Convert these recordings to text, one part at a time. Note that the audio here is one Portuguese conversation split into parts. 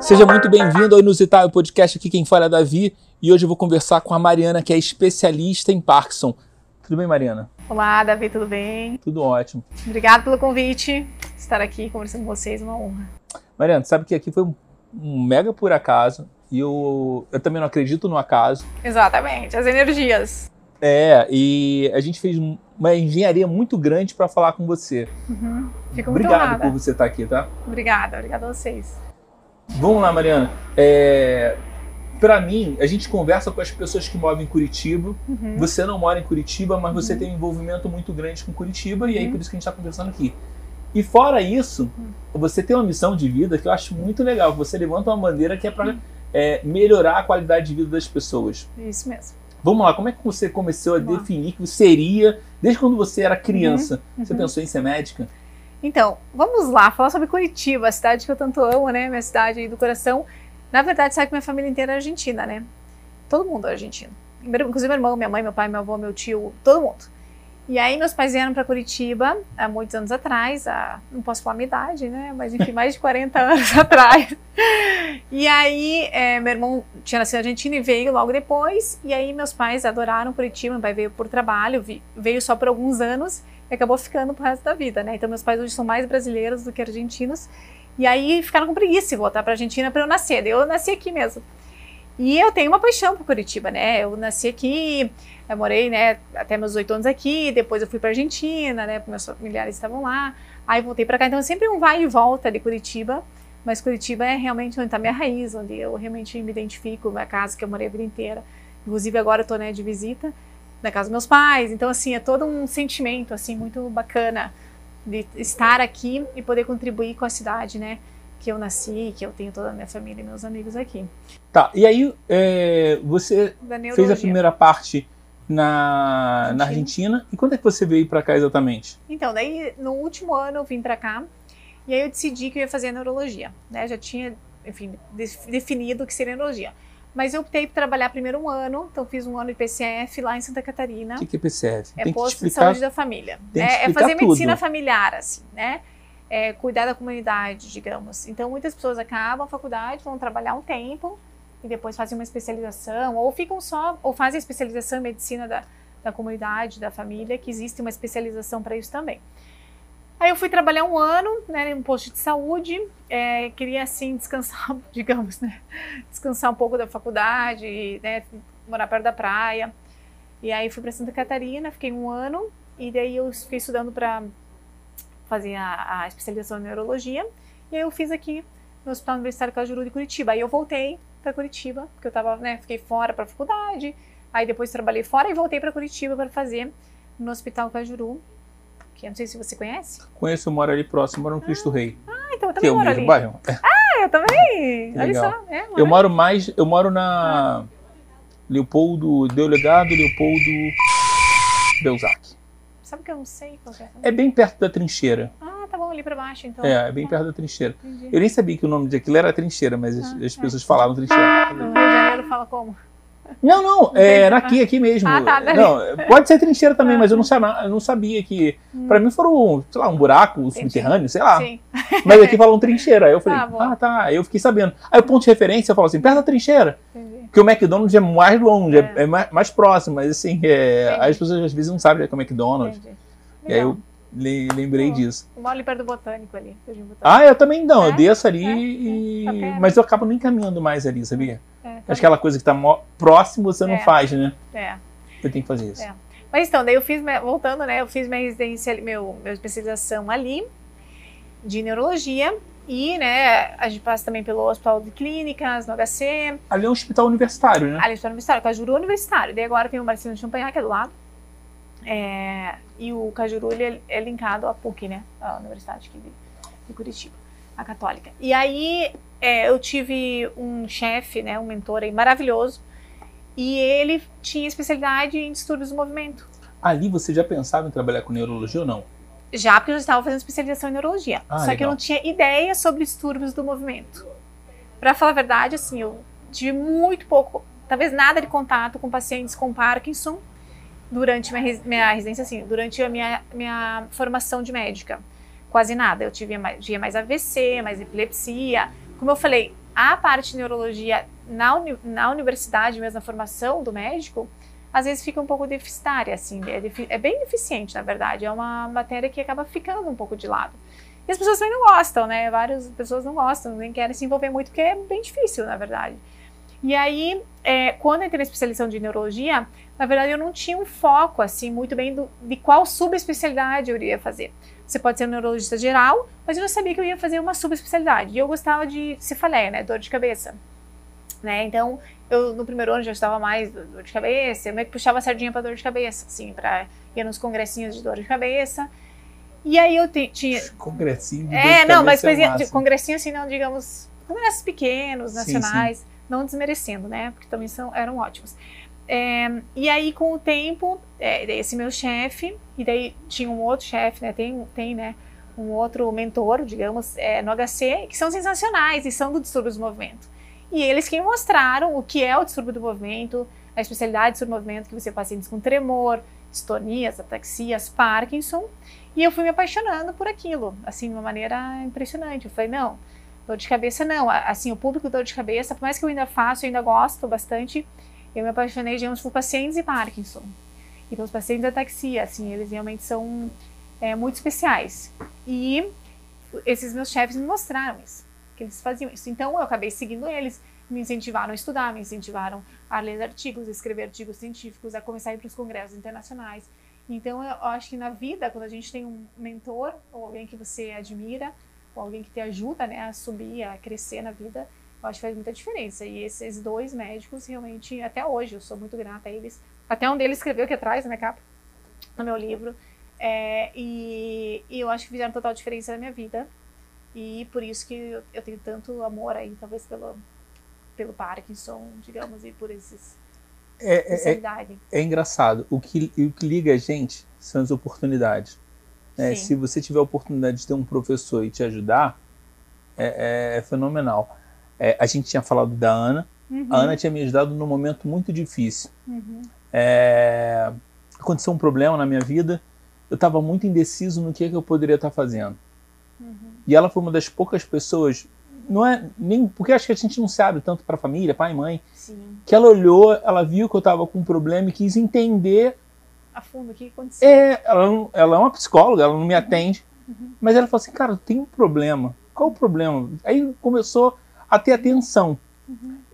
Seja muito bem-vindo ao Inusitável Podcast. Aqui quem fala é Davi e hoje eu vou conversar com a Mariana, que é especialista em Parkinson. Tudo bem, Mariana? Olá, Davi, tudo bem? Tudo ótimo. Obrigado pelo convite. Estar aqui conversando com vocês, uma honra. Mariana, sabe que aqui foi um, um mega por acaso e eu, eu também não acredito no acaso. Exatamente, as energias. É, e a gente fez uma engenharia muito grande para falar com você. Uhum. Fico muito Obrigado honrada. por você estar aqui, tá? Obrigada, obrigada a vocês. Vamos lá, Mariana. É, para mim, a gente conversa com as pessoas que moram em Curitiba. Uhum. Você não mora em Curitiba, mas você Uhum. tem um envolvimento muito grande com Curitiba e aí Uhum. por isso que a gente está conversando aqui. E fora isso, Uhum. você tem uma missão de vida que eu acho muito legal. que Você levanta uma bandeira que é para Uhum. melhorar a qualidade de vida das pessoas. Isso mesmo. Vamos lá, como é que você começou a Vamos lá. definir que você seria, desde quando você era criança? Você Uhum. pensou em ser médica? Então, vamos lá, falar sobre Curitiba, a cidade que eu tanto amo, né? Minha cidade aí do coração. Na verdade, sabe que minha família inteira é argentina, né? Todo mundo é argentino. Inclusive meu irmão, minha mãe, meu pai, meu avô, meu tio, todo mundo. E aí meus pais vieram para Curitiba há muitos anos atrás, há, não posso falar a minha idade, né? Mas enfim, mais de 40 anos atrás. E aí é, meu irmão tinha nascido na Argentina e veio logo depois. E aí meus pais adoraram Curitiba, meu pai veio por trabalho, veio só por alguns anos e acabou ficando pro resto da vida, né? Então meus pais hoje são mais brasileiros do que argentinos. E aí ficaram com preguiça de voltar para Argentina para eu nascer. Eu nasci aqui mesmo. E eu tenho uma paixão por Curitiba, né? Eu nasci aqui, eu morei, né, até meus oito anos aqui, depois eu fui para Argentina, né, meus familiares estavam lá. Aí voltei para cá, então é sempre um vai e volta de Curitiba. Mas Curitiba é realmente onde está minha raiz, onde eu realmente me identifico, minha casa que eu morei a vida inteira. Inclusive agora eu tô né, de visita na casa dos meus pais. Então assim, é todo um sentimento assim muito bacana de estar aqui e poder contribuir com a cidade, né? Que eu nasci, que eu tenho toda a minha família e meus amigos aqui. Tá, e aí é, você fez a primeira parte na, na Argentina. E quando é que você veio para cá exatamente? Então, daí no último ano eu vim pra cá e aí eu decidi que eu ia fazer neurologia, né? Já tinha, enfim, de- definido o que seria neurologia. Mas eu optei por trabalhar primeiro um ano, então fiz um ano de PCF lá em Santa Catarina. O que que é PCF? É Tem posto de explicar. saúde da família. né? É fazer tudo. medicina familiar, assim, né? É cuidar da comunidade, digamos. Então, muitas pessoas acabam a faculdade, vão trabalhar um tempo e depois fazem uma especialização, ou ficam só, ou fazem especialização em medicina da, da comunidade, da família, que existe uma especialização para isso também. Aí eu fui trabalhar um ano, né, em um posto de saúde, é, queria assim descansar, digamos, né, descansar um pouco da faculdade, né, morar perto da praia. E aí fui para Santa Catarina, fiquei um ano e daí eu fiquei estudando para fazer a, a especialização em neurologia. E aí eu fiz aqui no Hospital Universitário Cajuru de Curitiba. Aí eu voltei para Curitiba, porque eu tava, né, fiquei fora para faculdade. Aí depois trabalhei fora e voltei para Curitiba para fazer no Hospital Cajuru, que eu não sei se você conhece. Conheço, eu moro ali próximo, moro no Cristo Rei. Ah, então eu Que também é o moro mesmo ali. bairro. É. Ah, eu também. Que Olha só. É, Eu moro mais, eu moro na Leopoldo, Delegado Leopoldo Belzac. Sabe que eu não sei qual que é? É bem perto da trincheira. Ah, tá bom, ali para baixo então. É, é bem Ah, perto da trincheira. entendi. Eu nem sabia que o nome daquilo era trincheira, mas as, Ah, as é. pessoas falavam trincheira. No Rio de Janeiro fala como? Não, não, tem, era tá. aqui, aqui mesmo. Ah, tá, dali. não, pode ser trincheira também, Ah, mas eu não, sabia, eu não sabia que. Hum. Pra mim foram, sei lá, um buraco um subterrâneo, sei lá. Sim. Mas aqui falam trincheira. Aí eu falei, Tá bom. ah, tá. Aí eu fiquei sabendo. Aí o ponto de referência eu falo assim, perto da trincheira. Entendi. Porque o McDonald's é mais longe, é, É. é mais, mais próximo, mas assim, é, as pessoas às vezes não sabem o que é o McDonald's. Entendi. E aí eu lembrei Bom. disso. Eu moro perto do Botânico ali. Botânico. Ah, eu também não, eu É, desço ali é, e. é, tá perto. Mas eu acabo nem caminhando mais ali, sabia? É, tá Acho que aquela coisa que tá próximo você não É. faz, né? É. Eu tenho que fazer isso. É. Mas então, daí eu fiz, voltando, né? Eu fiz minha residência, meu, minha especialização ali de neurologia. E, né, a gente passa também pelo Hospital de Clínicas, no HC, Ali é um hospital universitário, né? ali no Hospital Universitário, Cajuru Universitário. Daí agora tem o Marcelo Champagnat, que é do lado. É, e o Cajuru, ele é, é linkado à PUC, né? A Universidade aqui de, de Curitiba, a Católica. E aí é, eu tive um chefe, né, um mentor aí maravilhoso, e ele tinha especialidade em distúrbios do movimento. Ali você já pensava em trabalhar com neurologia ou não? Já porque eu já estava fazendo especialização em neurologia. Ah, Só que eu legal. não tinha ideia sobre distúrbios do movimento. Pra falar a verdade, assim, eu tive muito pouco, talvez nada de contato com pacientes com Parkinson durante minha, minha residência, assim, durante a minha, minha formação de médica. quase nada. Eu tive tinha mais AVC, mais epilepsia. Como eu falei, a parte de neurologia na, uni, na universidade, mesmo na formação do médico, às vezes fica um pouco deficitária, assim, é, é, bem deficiente, na verdade. É uma matéria que acaba ficando um pouco de lado. E as pessoas também não gostam, né? Várias pessoas não gostam, nem querem se envolver muito, porque é bem difícil, na verdade. E aí, é, quando eu entrei na especialização de neurologia, na verdade eu não tinha um foco, assim, muito bem do, de qual subespecialidade eu iria fazer. Você pode ser um neurologista geral, mas eu não sabia que eu ia fazer uma subespecialidade. E eu gostava de cefaleia, né? Dor de cabeça. Né? Então, eu no primeiro ano já estava mais dor de cabeça, eu meio que puxava a sardinha para dor de cabeça, assim, para ir nos congressinhos de dor de cabeça. E aí eu tinha. Congressinho de dor É, de não, mas é coisinha, massa. congressinho assim, não, digamos, congressos pequenos, Sim, nacionais, não desmerecendo, né? Porque também são, eram ótimos. É, e aí, com o tempo, é, esse meu chefe, e daí tinha um outro chefe, né? Tem, tem, né? Um outro mentor, digamos, é, no HC, que são sensacionais e são do distúrbio do movimento. E eles que mostraram o que é o distúrbio do movimento, a especialidade do movimento, que você pacientes com tremor, distonias, ataxias, Parkinson. E eu fui me apaixonando por aquilo, assim, de uma maneira impressionante. Eu falei, não, dor de cabeça não. Assim, o público dor de cabeça, por mais que eu ainda faço, eu ainda gosto bastante, eu me apaixonei, digamos, por pacientes de Parkinson. E pelos pacientes de ataxia, assim, eles realmente são é, muito especiais. E esses meus chefes me mostraram isso que eles faziam isso. Então eu acabei seguindo eles, me incentivaram a estudar, me incentivaram a ler artigos, a escrever artigos científicos, a começar a ir para os congressos internacionais. Então eu acho que na vida, quando a gente tem um mentor ou alguém que você admira, ou alguém que te ajuda né, a subir, a crescer na vida, eu acho que faz muita diferença. E esses dois médicos realmente, até hoje, eu sou muito grata a eles. Até um deles escreveu aqui atrás na minha capa, no meu livro. É, e, e eu acho que fizeram total diferença na minha vida. E por isso que eu, eu tenho tanto amor aí, talvez pelo, pelo Parkinson, digamos, e por esses É, é, é, é engraçado. O que, o que liga a gente são as oportunidades. Né? Se você tiver a oportunidade de ter um professor e te ajudar, é, é- é fenomenal. É, a gente tinha falado da Ana. Uhum, A Ana tinha me ajudado num momento muito difícil. uhum, É, aconteceu um problema na minha vida. Eu estava muito indeciso no que, que eu poderia estar fazendo. uhum. E ela foi uma das poucas pessoas, não é nem porque acho que a gente não se abre tanto para a família, pai e mãe, Sim. que ela olhou, ela viu que eu estava com um problema e quis entender. A fundo, o que aconteceu? É, ela, não- ela é uma psicóloga, ela não me atende, mas ela falou assim, cara, tem um problema. Qual o problema? Aí começou a ter atenção.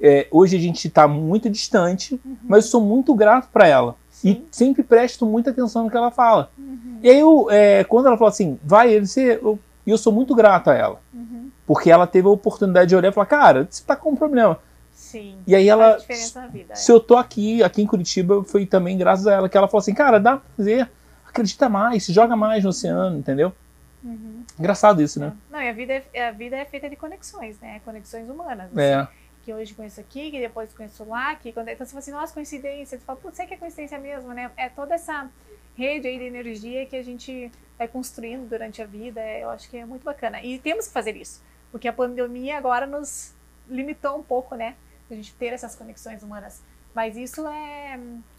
É, hoje a gente está muito distante, mas eu sou muito grato para ela. E Sim. sempre presto muita atenção no que ela fala. Uhum, E aí, eu, é, quando ela falou assim, vai, você, eu, e eu sou muito grato a ela. uhum. Porque ela teve a oportunidade de olhar e falar, cara, você tá com um problema. Sim. E aí ela, vida. se eu tô aqui, aqui em Curitiba, foi também graças a ela que ela falou assim, cara, dá pra fazer, acredita mais, se joga mais no oceano, entendeu? é. Uhum. Engraçado isso, né? Não, e a vida, é, a vida é feita de conexões, né? Conexões humanas. assim. É, que hoje conheço aqui, que depois conheço lá, que quando então você fala assim, nossa, coincidência, tu fala, putz, será que é coincidência mesmo, né? É toda essa rede aí de energia que a gente vai construindo durante a vida, é, eu acho que é muito bacana. E temos que fazer isso, porque a pandemia agora nos limitou um pouco, né? A gente ter essas conexões humanas. Mas isso é,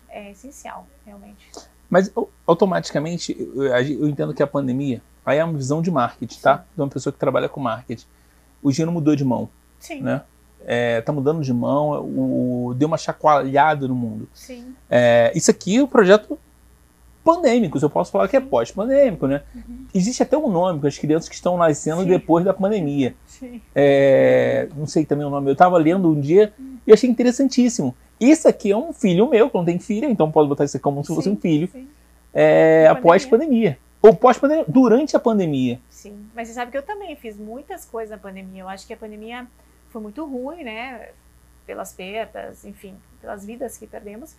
é essencial, realmente. mas au- automaticamente, eu, entendo que a pandemia, aí é uma visão de marketing, tá? De uma pessoa que trabalha com marketing. O dinheiro mudou de mão, Sim, né? É, tá mudando de mão, o, deu uma chacoalhada no mundo. sim. É, isso aqui um projeto pandêmico, se eu posso falar que é pós-pandêmico, né? Existe até um nome para as crianças que estão nascendo Sim. depois da pandemia. Sim. É, não sei também o nome, eu estava lendo um dia e achei interessantíssimo. Isso aqui é um filho meu, que não tem filha, então pode botar isso aqui como se fosse um filho, é, após pandemia. Ou pós-pandemia, durante a pandemia. Sim, mas você sabe que eu também fiz muitas coisas na pandemia. Eu acho que a pandemia foi muito ruim, né? Pelas perdas, enfim, pelas vidas que perdemos.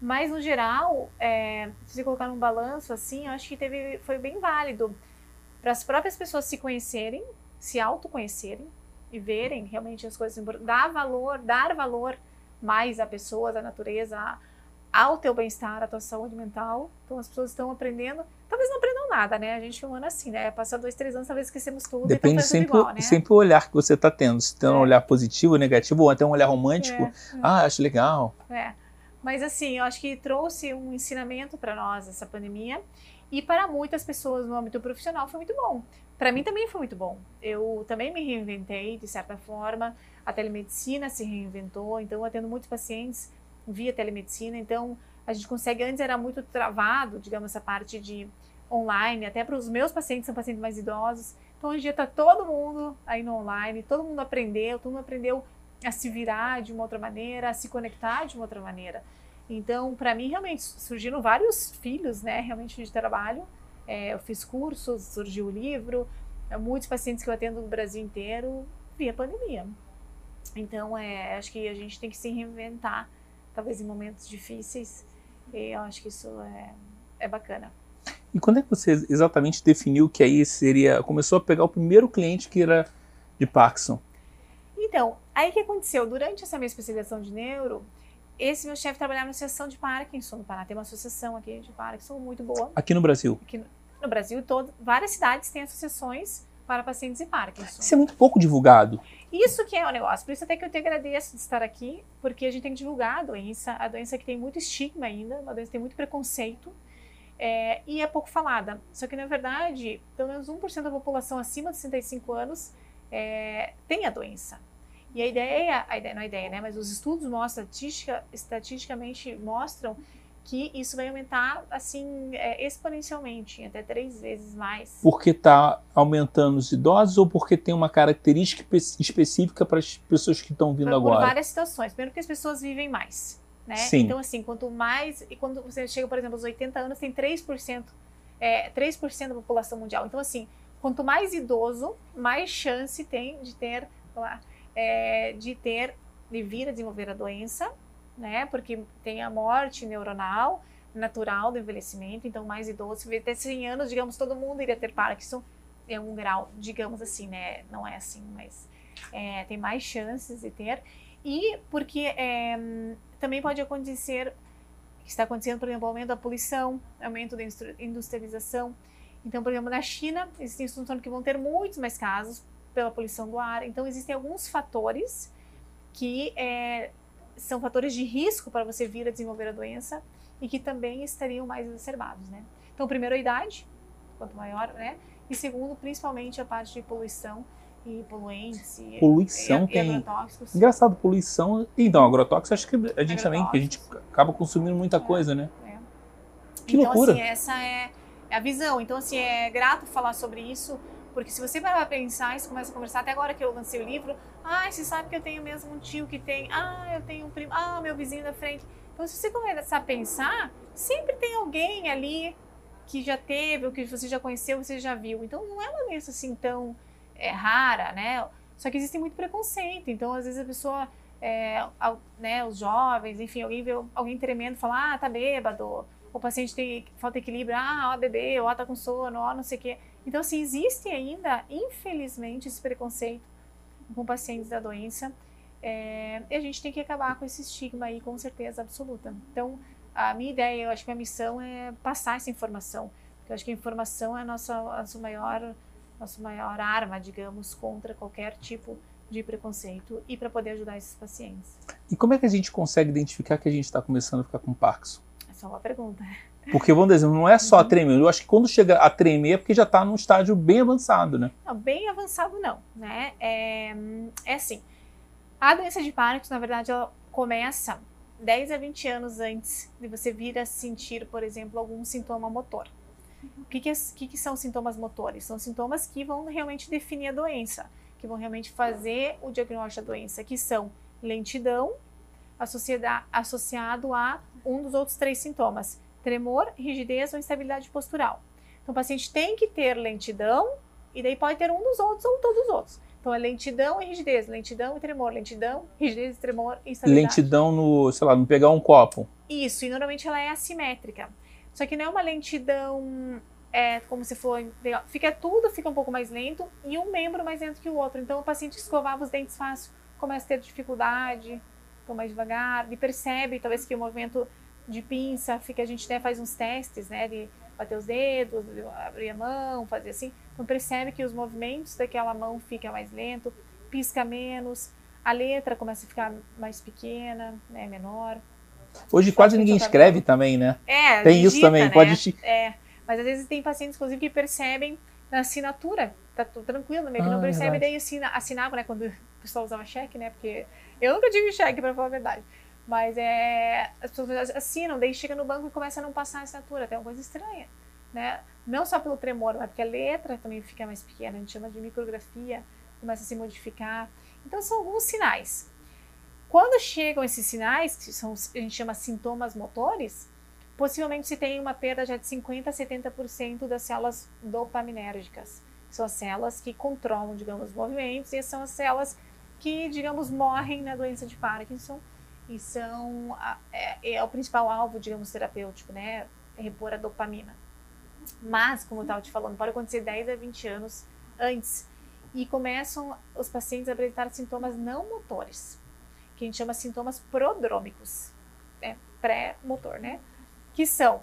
Mas no geral, é, se você colocar num balanço assim, eu acho que teve, foi bem válido para as próprias pessoas se conhecerem, se autoconhecerem e verem realmente as coisas, dar valor, dar valor mais a pessoas, à natureza, ao teu bem-estar, à tua saúde mental. Então as pessoas estão aprendendo, talvez não aprendam nada, né? A gente é humano assim, né? Passar dois, três anos, talvez esquecemos tudo Depende e tá tudo sempre, igual, né? sempre o olhar que você está tendo. Se tem um É. olhar positivo, negativo, ou até um olhar romântico. É, Ah, acho legal. É. Mas assim, eu acho que trouxe um ensinamento para nós essa pandemia E para muitas pessoas no âmbito profissional foi muito bom. Para mim também foi muito bom. Eu também me reinventei de certa forma. A telemedicina se reinventou, então atendo muitos pacientes via telemedicina. Então a gente consegue. Antes era muito travado, digamos, essa parte de online, até para os meus pacientes, são pacientes mais idosos. Então hoje em dia está todo mundo aí no online, todo mundo aprendeu, todo mundo aprendeu a se virar de uma outra maneira, a se conectar de uma outra maneira. Então, para mim, realmente surgiram vários filhos, né, realmente de trabalho. É, eu fiz cursos, surgiu o livro, é, muitos pacientes que eu atendo no Brasil inteiro via pandemia. Então, é, acho que a gente tem que se reinventar, talvez em momentos difíceis, e eu acho que isso é, é bacana. E quando é que você exatamente definiu que aí seria, começou a pegar o primeiro cliente que era de Parkinson? Então, aí o que aconteceu? Durante essa minha especialização de neuro, esse meu chefe trabalhava na Associação de Parkinson no Paraná. Tem uma associação aqui de Parkinson muito boa. Aqui no Brasil? Aqui no, no Brasil todo, várias cidades têm associações para pacientes de Parkinson. Isso é muito pouco divulgado. Isso que é o negócio. Por isso até que eu te agradeço de estar aqui, porque a gente tem que divulgar a doença, a doença que tem muito estigma ainda, uma doença que tem muito preconceito. É, e é pouco falada. Só que, na verdade, pelo menos 1% da população acima de 65 anos é, tem a doença. E a ideia, a ideia, não é a ideia, né? Mas os estudos mostram, estatistica, estatisticamente mostram que isso vai aumentar assim é, exponencialmente, até três vezes mais. Porque está aumentando os idosos ou porque tem uma característica específica para as pessoas que estão vindo por, agora? Por várias situações. Primeiro que as pessoas vivem mais. Né? Sim. Então, assim, quanto mais. E quando você chega, por exemplo, aos 80 anos, tem 3%, é, 3% da população mundial. Então, assim, quanto mais idoso, mais chance tem de ter. Lá, é, de ter, de vir a desenvolver a doença, né? Porque tem a morte neuronal natural do envelhecimento, então mais idoso, ter 100 anos, digamos, todo mundo iria ter Parkinson em um grau, digamos assim, né? Não é assim, mas é, tem mais chances de ter. E porque é, também pode acontecer, está acontecendo, por exemplo, aumento da poluição, aumento da industrialização. Então, por exemplo, na China, existem estudos que vão ter muitos mais casos pela poluição do ar. Então, existem alguns fatores que é, são fatores de risco para você vir a desenvolver a doença e que também estariam mais exacerbados, né? Então, primeiro, a idade, quanto maior, né? E segundo, principalmente a parte de poluição e poluentes. E, poluição e, tem. E agrotóxicos. Engraçado, poluição. Então, agrotóxicos, acho que a gente também, que a gente acaba consumindo muita é, coisa, né? É. Que então, loucura. assim, essa é a visão. Então, assim, é grato falar sobre isso porque se você vai pensar e começa a conversar, até agora que eu lancei o livro, ah, você sabe que eu tenho mesmo um tio que tem, ah, eu tenho um primo, ah, meu vizinho da frente. Então, se você começar a pensar, sempre tem alguém ali que já teve, ou que você já conheceu, você já viu. Então, não é uma doença assim tão é, rara, né? Só que existe muito preconceito. Então, às vezes a pessoa, é, né, os jovens, enfim, alguém vê alguém tremendo e fala, ah, tá bêbado. O paciente tem falta de equilíbrio, ah, ó, bebê, ó, tá com sono, ó, não sei o quê. Então, assim, existe ainda, infelizmente, esse preconceito com pacientes da doença. É, e a gente tem que acabar com esse estigma aí, com certeza absoluta. Então, a minha ideia, eu acho que a missão é passar essa informação. Eu acho que a informação é a nossa, a nossa maior, nossa maior arma, digamos, contra qualquer tipo de preconceito e para poder ajudar esses pacientes. E como é que a gente consegue identificar que a gente está começando a ficar com Parkinson? Essa é uma pergunta. Porque, vamos dizer, não é só uhum. tremer. Eu acho que quando chega a tremer é porque já está num estágio bem avançado, né? Não, bem avançado não, né? É, é assim, a doença de Parkinson, na verdade, ela começa 10 a 20 anos antes de você vir a sentir, por exemplo, algum sintoma motor. O que, que, é, que, que são sintomas motores? São sintomas que vão realmente definir a doença, que vão realmente fazer o diagnóstico da doença, que são lentidão associado a um dos outros três sintomas, tremor, rigidez ou instabilidade postural. Então, o paciente tem que ter lentidão e daí pode ter um dos outros ou todos os outros. Então, é lentidão e rigidez, lentidão e tremor, lentidão, rigidez, tremor e instabilidade. Lentidão no, sei lá, no pegar um copo. Isso, e normalmente ela é assimétrica. Só que não é uma lentidão é, como se for, fica tudo fica um pouco mais lento e um membro mais lento que o outro. Então, o paciente escovava os dentes fácil, começa a ter dificuldade, mais devagar, ele percebe talvez que o movimento de pinça, fica, a gente até faz uns testes, né, de bater os dedos, abrir a mão, fazer assim. Então percebe que os movimentos daquela mão fica mais lento, pisca menos, a letra começa a ficar mais pequena, né, menor. Hoje quase ninguém escreve também, né? É, tem digita, isso também. Né? Pode é. Mas às vezes tem pacientes, inclusive, que percebem na assinatura, tá tudo tranquilo, meio que Ah, não percebe, verdade. daí assina, assinava, né, quando o pessoal usava cheque, né, porque eu nunca tive cheque, pra falar a verdade. Mas é, as pessoas assinam, daí chega no banco e começa a não passar a assinatura, até uma coisa estranha, né? Não só pelo tremor, mas porque a letra também fica mais pequena, a gente chama de micrografia, começa a se modificar. Então são alguns sinais. Quando chegam esses sinais, que são, a gente chama sintomas motores, possivelmente se tem uma perda já de 50 a 70% das células dopaminérgicas. São as células que controlam, digamos, os movimentos e são as células que, digamos, morrem na doença de Parkinson e são a- é, é o principal alvo, digamos, terapêutico, né? Repor a dopamina. Mas, como eu estava te falando, pode acontecer 10 a 20 anos antes e começam os pacientes a apresentar sintomas não motores, que a gente chama sintomas prodrômicos, né? pré-motor, né? Que são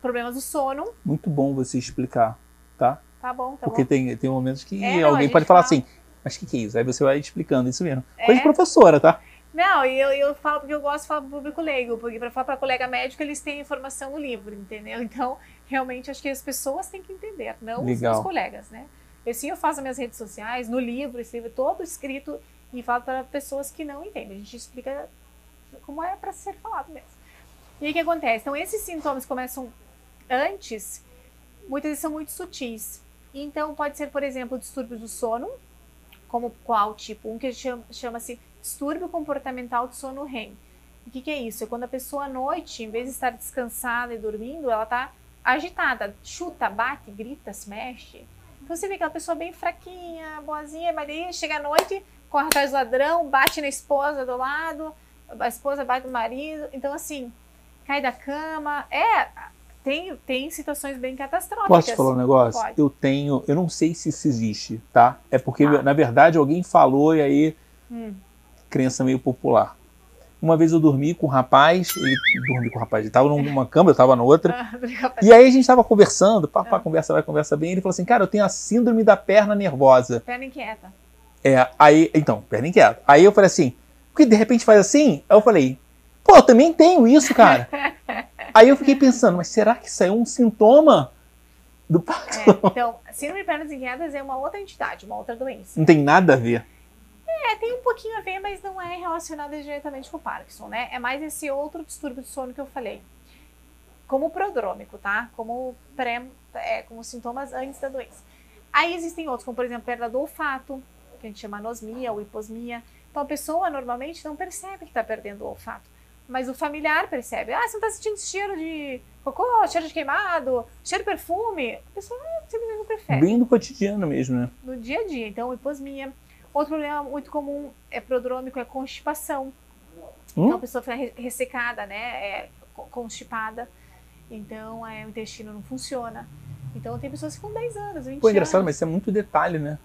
problemas do sono, Muito bom você explicar, tá? tá bom, tá Porque bom. tem, tem momentos que É, não, alguém gente pode falar fala- assim, mas o que, que é isso? Aí você vai explicando isso mesmo. Coisa É. de professora, tá? Não, e eu, eu falo porque eu gosto de falar para o público leigo, porque para falar para colega médico eles têm informação no livro, entendeu? Então, realmente, acho que as pessoas têm que entender, não os Legal. meus colegas, né? Eu sim, eu faço nas minhas redes sociais, no livro, esse livro todo escrito e falo para pessoas que não entendem. A gente explica como é para ser falado mesmo. E aí o que acontece? Então, esses sintomas começam antes, muitas vezes são muito sutis. Então, pode ser, por exemplo, distúrbios do sono, como qual tipo? Um que chama- chama-se distúrbio comportamental de sono REM. O que, que é isso? É quando a pessoa à noite, em vez de estar descansada e dormindo, ela está agitada, chuta, bate, grita, se mexe. Então você vê aquela pessoa bem fraquinha, boazinha, mas daí chega à noite, corre atrás do ladrão, bate na esposa do lado, a esposa bate no marido. Então, assim, cai da cama. É, tem, tem situações bem catastróficas. Posso te falar um negócio? Pode. Eu tenho, eu não sei se isso existe, tá? É porque, Ah. na verdade, alguém falou e aí, Hum. crença meio popular. Uma vez eu dormi com um rapaz, ele dormi com o rapaz, ele tava numa cama, eu tava na outra. Ah. E aí a gente tava conversando, papá, Ah. conversa vai, conversa bem. Ele falou assim, cara, eu tenho a síndrome da perna nervosa. Perna inquieta. É, aí, então, perna inquieta. Aí eu falei assim, porque de repente faz assim? Aí eu falei, pô, eu também tenho isso, cara. aí eu fiquei pensando, mas será que isso é um sintoma do Parkinson? É, então, síndrome de pernas inquietas é uma outra entidade, uma outra doença. Não tem nada a ver. É, tem um pouquinho a ver, mas não é relacionado diretamente com o Parkinson, né? É mais esse outro distúrbio do sono que eu falei. Como prodrômico, tá? Como pré, é, como sintomas antes da doença. Aí existem outros, como por exemplo, perda do olfato, que a gente chama anosmia ou hiposmia. Então a pessoa normalmente não percebe que está perdendo o olfato. Mas o familiar percebe. Ah, você não está sentindo cheiro de cocô, cheiro de queimado, cheiro de perfume. A pessoa simplesmente não percebe Bem do cotidiano mesmo, né? no dia a dia. Então, hiposmia. Outro problema muito comum é prodrômico é constipação. Hum? Então a pessoa fica re- ressecada, né? É co- constipada. Então é, o intestino não funciona. Então tem pessoas que ficam 10 anos, 20 Pô, engraçado, anos. mas isso é muito detalhe, né?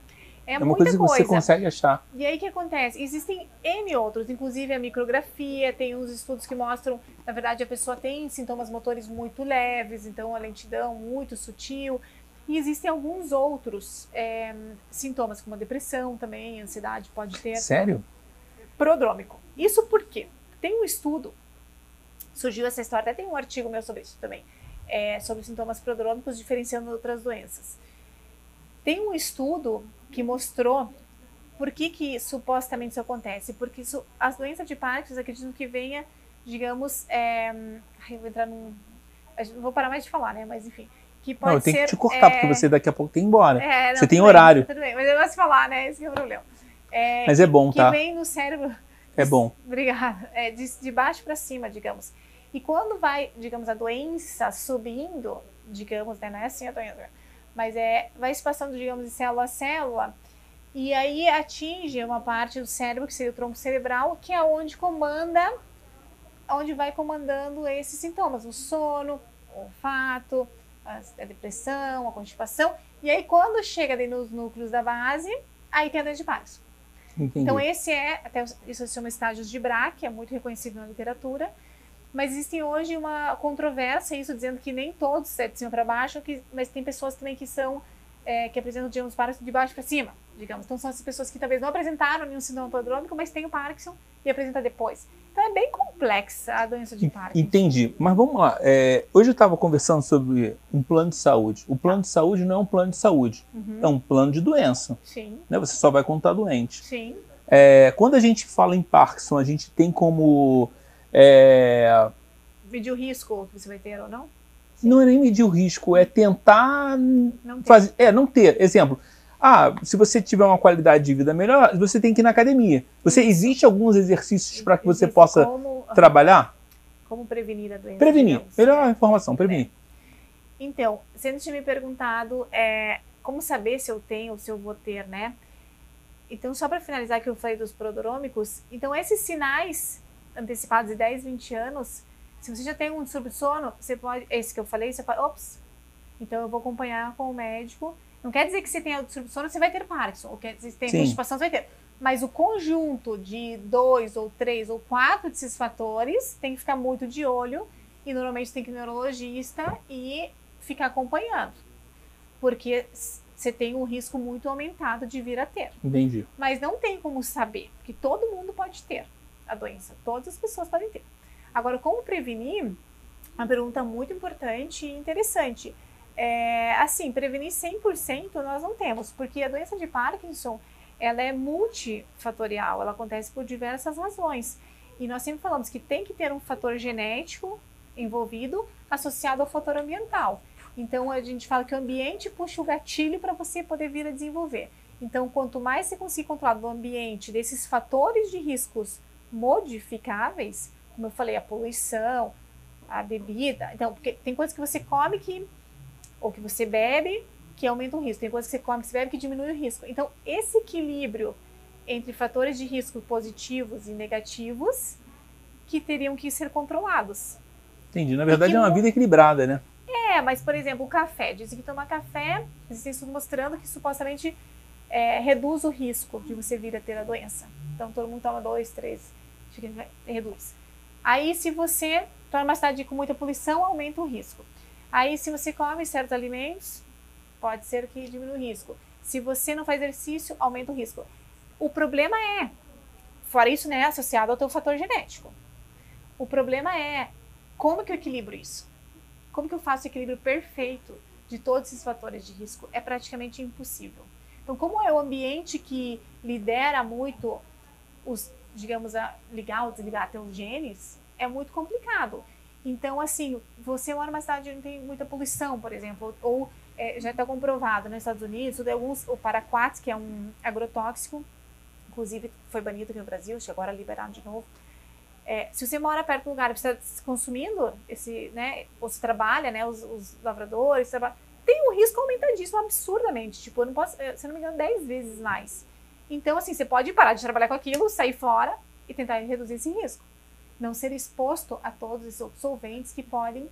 É, É, uma muita coisa que você consegue achar. E aí o que acontece? Existem N outros, inclusive a micrografia, tem uns estudos que mostram, na verdade, a pessoa tem sintomas motores muito leves, então a lentidão muito sutil. E existem alguns outros é, sintomas, como a depressão também, ansiedade pode ter Sério? prodrômico. Isso por quê? Tem um estudo, surgiu essa história, até tem um artigo meu sobre isso também, é, sobre sintomas prodrômicos diferenciando outras doenças. Tem um estudo que mostrou por que, que supostamente isso acontece. Porque isso, as doenças de Parkinson acreditam que venha, digamos, é, ai, eu vou entrar num. Não vou parar mais de falar, né? Mas enfim. Que pode não, eu tenho ser. que te cortar, é, porque você daqui a pouco tem que ir embora. é, não, Você tem horário. Bem, tudo bem, mas eu gosto de falar, né? Esse que é o problema. É, Mas é bom, que tá? vem no cérebro. É bom. Obrigada. É, de, de baixo para cima, digamos. E quando vai, digamos, a doença subindo, digamos, né, não é assim a doença, mas é, vai se passando, digamos, de célula a célula, e aí atinge uma parte do cérebro, que seria o tronco cerebral, que é onde comanda, onde vai comandando esses sintomas, o sono, o olfato, a, depressão, a constipação, e aí quando chega ali nos núcleos da base, aí tem a doença de Parkinson. Entendi. Então esse é, até isso se chama estágios de Braque, é muito reconhecido na literatura, mas existe hoje uma controvérsia, isso dizendo que nem todos é de cima para baixo, que, mas tem pessoas também que são, é, que apresentam, digamos, Parkinson de baixo para cima, digamos. Então são essas pessoas que talvez não apresentaram nenhum sindrome prodrômico, mas têm o Parkinson, e apresenta depois. Então é bem complexa a doença de Parkinson. Entendi. Mas vamos lá. É, hoje eu estava conversando sobre um plano de saúde. O plano de saúde não é um plano de saúde, Uhum. é um plano de doença. Sim, Né? Você só vai contar doente. sim. É, quando a gente fala em Parkinson, a gente tem como. É, Medir o risco que você vai ter ou não? não é nem medir o risco, é tentar Não tem. fazer. É, não ter. Exemplo. Ah, se você tiver uma qualidade de vida melhor, você tem que ir na academia. Você existe alguns exercícios para que você Existe possa como, trabalhar? como prevenir a doença. Prevenir. Melhor informação, prevenir. Então, você tinha me perguntado é, como saber se eu tenho ou se eu vou ter, né? Então, só para finalizar que eu falei dos prodrômicos, então esses sinais antecipados de 10, 20 anos, se você já tem um distúrbio de sono, você pode, esse que eu falei, você pode, ops, então eu vou acompanhar com o médico. Não quer dizer que você tenha distúrbio de sono, você vai ter Parkinson, ou quer dizer que você tem Sim. constipação, você vai ter. Mas o conjunto de dois ou três ou quatro desses fatores tem que ficar muito de olho e normalmente tem que ir no neurologista e ficar acompanhando. Porque você tem um risco muito aumentado de vir a ter. Entendi. Mas não tem como saber, porque todo mundo pode ter a doença, todas as pessoas podem ter. Agora, como prevenir? Uma pergunta muito importante e interessante. É, assim, prevenir 100% nós não temos, porque a doença de Parkinson ela é multifatorial, ela acontece por diversas razões. E nós sempre falamos que tem que ter um fator genético envolvido associado ao fator ambiental. Então a gente fala que o ambiente puxa o gatilho para você poder vir a desenvolver. Então, quanto mais você conseguir controlar do ambiente, desses fatores de riscos modificáveis, como eu falei, a poluição, a bebida. Então, porque tem coisas que você come que ou que você bebe que aumenta o risco. Tem coisas que você come que você bebe que diminui o risco. Então, esse equilíbrio entre fatores de risco positivos e negativos que teriam que ser controlados. Entendi. Na verdade, é uma vida equilibrada, né? É, mas por exemplo, o café. Dizem que tomar café, existem estudos mostrando que supostamente é, reduz o risco de você vir a ter a doença. Então todo mundo toma dois, três, reduz. Aí se você está numa cidade com muita poluição, aumenta o risco. Aí se você come certos alimentos, pode ser que diminua o risco. Se você não faz exercício, aumenta o risco. O problema é, fora isso, né, associado ao teu fator genético. O problema é como que eu equilibro isso? Como que eu faço o equilíbrio perfeito de todos esses fatores de risco? É praticamente impossível. Então, como é o ambiente que lidera muito os, digamos, a ligar ou desligar teus genes, é muito complicado. Então, assim, você mora numa cidade onde tem muita poluição, por exemplo, ou é, já está comprovado nos Estados Unidos, alguns, o paraquat, que é um agrotóxico, inclusive foi banido aqui no Brasil, acho que agora liberaram de novo. É, se você mora perto do lugar você está consumindo esse, né, ou se trabalha, né, os, os lavradores, tem um risco aumentadíssimo, absurdamente. Tipo, eu não posso, eh, se não me engano, 10 vezes mais. Então, assim, você pode parar de trabalhar com aquilo, sair fora e tentar reduzir esse risco. Não ser exposto a todos esses outros solventes que podem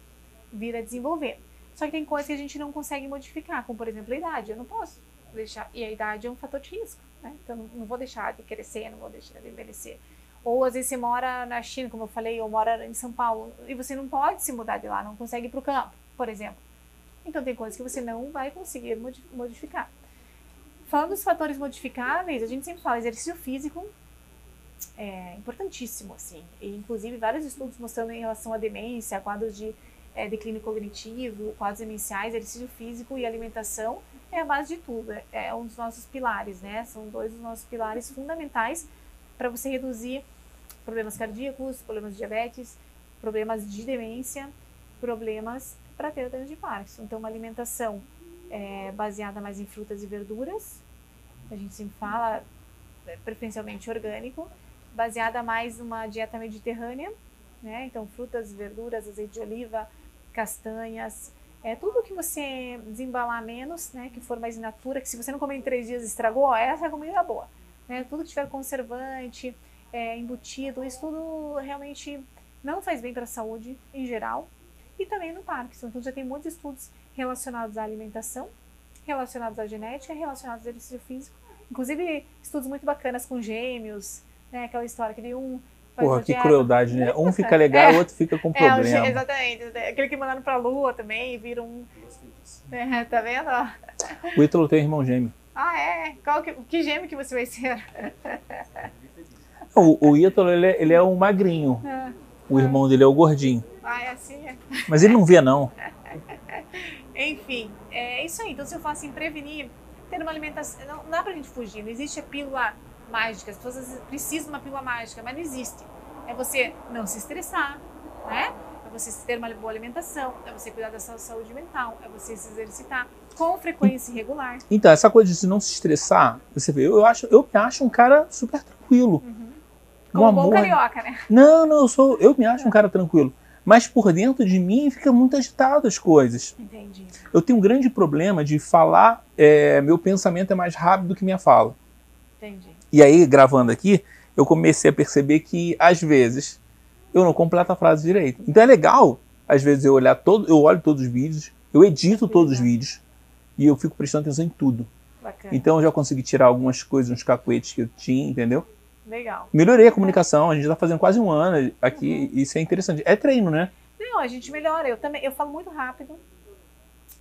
vir a desenvolver. Só que tem coisas que a gente não consegue modificar, como por exemplo a idade. Eu não posso deixar. E a idade é um fator de risco, né? Então não- vou deixar de crescer, não vou deixar de envelhecer. Ou às vezes você mora na China, como eu falei, ou mora em São Paulo, e você não pode se mudar de lá, não consegue ir para o campo, por exemplo. Então tem coisas que você não vai conseguir modi- modificar. Falando dos fatores modificáveis, a gente sempre fala exercício físico é importantíssimo, assim. E, inclusive, vários estudos mostrando em relação à demência, quadros de é, declínio cognitivo, quadros demenciais, exercício físico e alimentação é a base de tudo. É, é um dos nossos pilares, né? São dois dos nossos pilares fundamentais para você reduzir problemas cardíacos, problemas de diabetes, problemas de demência, problemas para ter doença de Parkinson. Então, uma alimentação é, baseada mais em frutas e verduras, a gente sempre fala, é, preferencialmente orgânico, baseada mais numa dieta mediterrânea, né? Então, frutas, verduras, azeite de oliva, castanhas, é tudo que você desembalar menos, né? Que for mais in natura, que se você não comer em três dias estragou, essa é a comida boa, né? Tudo que tiver conservante, é, embutido, isso tudo realmente não faz bem para a saúde em geral e também no Parkinson. Então, já tem muitos estudos relacionados à alimentação, relacionados à genética, relacionados ao exercício físico, inclusive estudos muito bacanas com gêmeos, né? Aquela história que de um Porra, que crueldade, né? Um fica legal, É. o outro fica com É, problema. gê- exatamente. Aquele que mandaram pra lua também, vira um. É, tá vendo? ó? O Ítalo tem um irmão gêmeo. Ah, é? Qual que, que gêmeo que você vai ser? O, o Ítalo, ele, é- ele é o magrinho. É. O irmão dele é o gordinho. Ah, é assim, é. Mas ele não vê, não. Enfim, é isso aí. Então, se eu falo assim, prevenir, ter uma alimentação. Não, não dá pra gente fugir, não existe a pílula mágica. As pessoas precisam de uma pílula mágica, mas não existe. É você não se estressar, né? É você ter uma boa alimentação, é você cuidar da sua saúde mental, é você se exercitar com frequência regular. Então, essa coisa de se não se estressar, você vê, eu acho, eu me acho um cara super tranquilo. Uhum. Um Como bom amor. carioca, né? Não, não, eu sou, eu me acho um cara tranquilo. Mas por dentro de mim fica muito agitado as coisas. Entendi. Eu tenho um grande problema de falar, é, meu pensamento é mais rápido que minha fala. Entendi. E aí, gravando aqui, eu comecei a perceber que, às vezes, eu não completo a frase direito. Então é legal, às vezes, eu olhar todo, eu olho todos os vídeos, eu edito todos os vídeos e eu fico prestando atenção em tudo. Bacana. Então eu já consegui tirar algumas coisas, uns cacuetes que eu tinha, entendeu? Legal. Melhorei a comunicação, a gente tá fazendo quase um ano aqui, e isso é interessante. É treino, né? Não, a gente melhora. Eu também, eu falo muito rápido.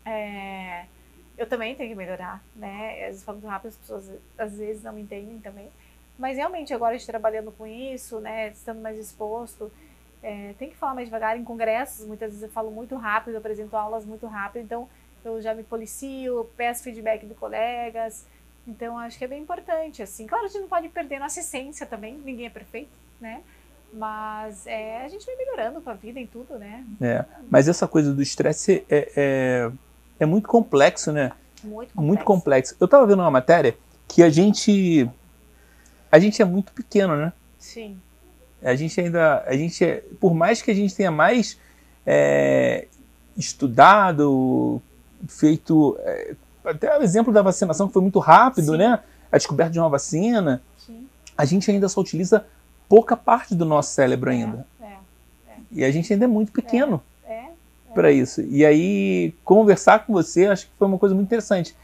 É, eu também tenho que melhorar, né? Às vezes eu falo muito rápido, as pessoas às vezes não me entendem também. Mas realmente agora a gente trabalhando com isso, né? Estando mais exposto, é, tem que falar mais devagar em congressos. Muitas vezes eu falo muito rápido, apresento aulas muito rápido, então eu já me policio, peço feedback de colegas. Então acho que é bem importante, assim. Claro, a gente não pode perder nossa essência também. Ninguém é perfeito, né? Mas é, a gente vai melhorando com a vida em tudo, né? É. Mas essa coisa do estresse é, é, é muito complexo, né? Muito complexo. Muito complexo. Eu tava vendo uma matéria que a gente. A gente é muito pequeno, né? Sim. A gente ainda. A gente é, por mais que a gente tenha mais é, estudado, feito. É, até o exemplo da vacinação que foi muito rápido, Sim. né? A descoberta de uma vacina, Sim. a gente ainda só utiliza pouca parte do nosso cérebro ainda. É. E a gente ainda é muito pequeno É. para isso. E aí, conversar com você, acho que foi uma coisa muito interessante.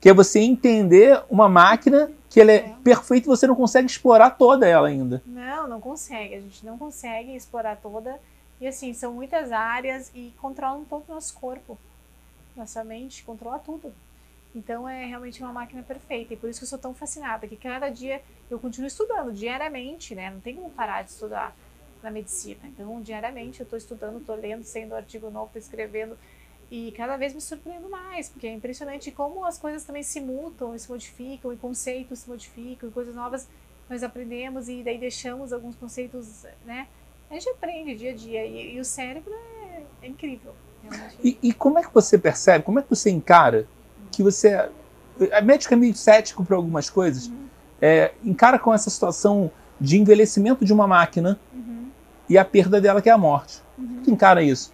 Que é você entender uma máquina que ela é, É. perfeita e você não consegue explorar toda ela ainda. Não, não consegue. A gente não consegue explorar toda. E assim, são muitas áreas e controlam todo o nosso corpo. Nossa mente controla tudo. Então é realmente uma máquina perfeita. E por isso que eu sou tão fascinada. Que cada dia eu continuo estudando, diariamente, né? Não tem como parar de estudar na medicina. Então, diariamente eu estou estudando, estou lendo, sendo artigo novo, estou escrevendo. E cada vez me surpreendo mais, porque é impressionante como as coisas também se mutam, se modificam, e conceitos se modificam, e coisas novas nós aprendemos e daí deixamos alguns conceitos, né? A gente aprende dia a dia e, e o cérebro é, é incrível. E, e como é que você percebe, como é que você encara que você. A médico é meio cético para algumas coisas. Uhum. É, encara com essa situação de envelhecimento de uma máquina Uhum, e a perda dela, que é a morte. uhum. Que encara isso?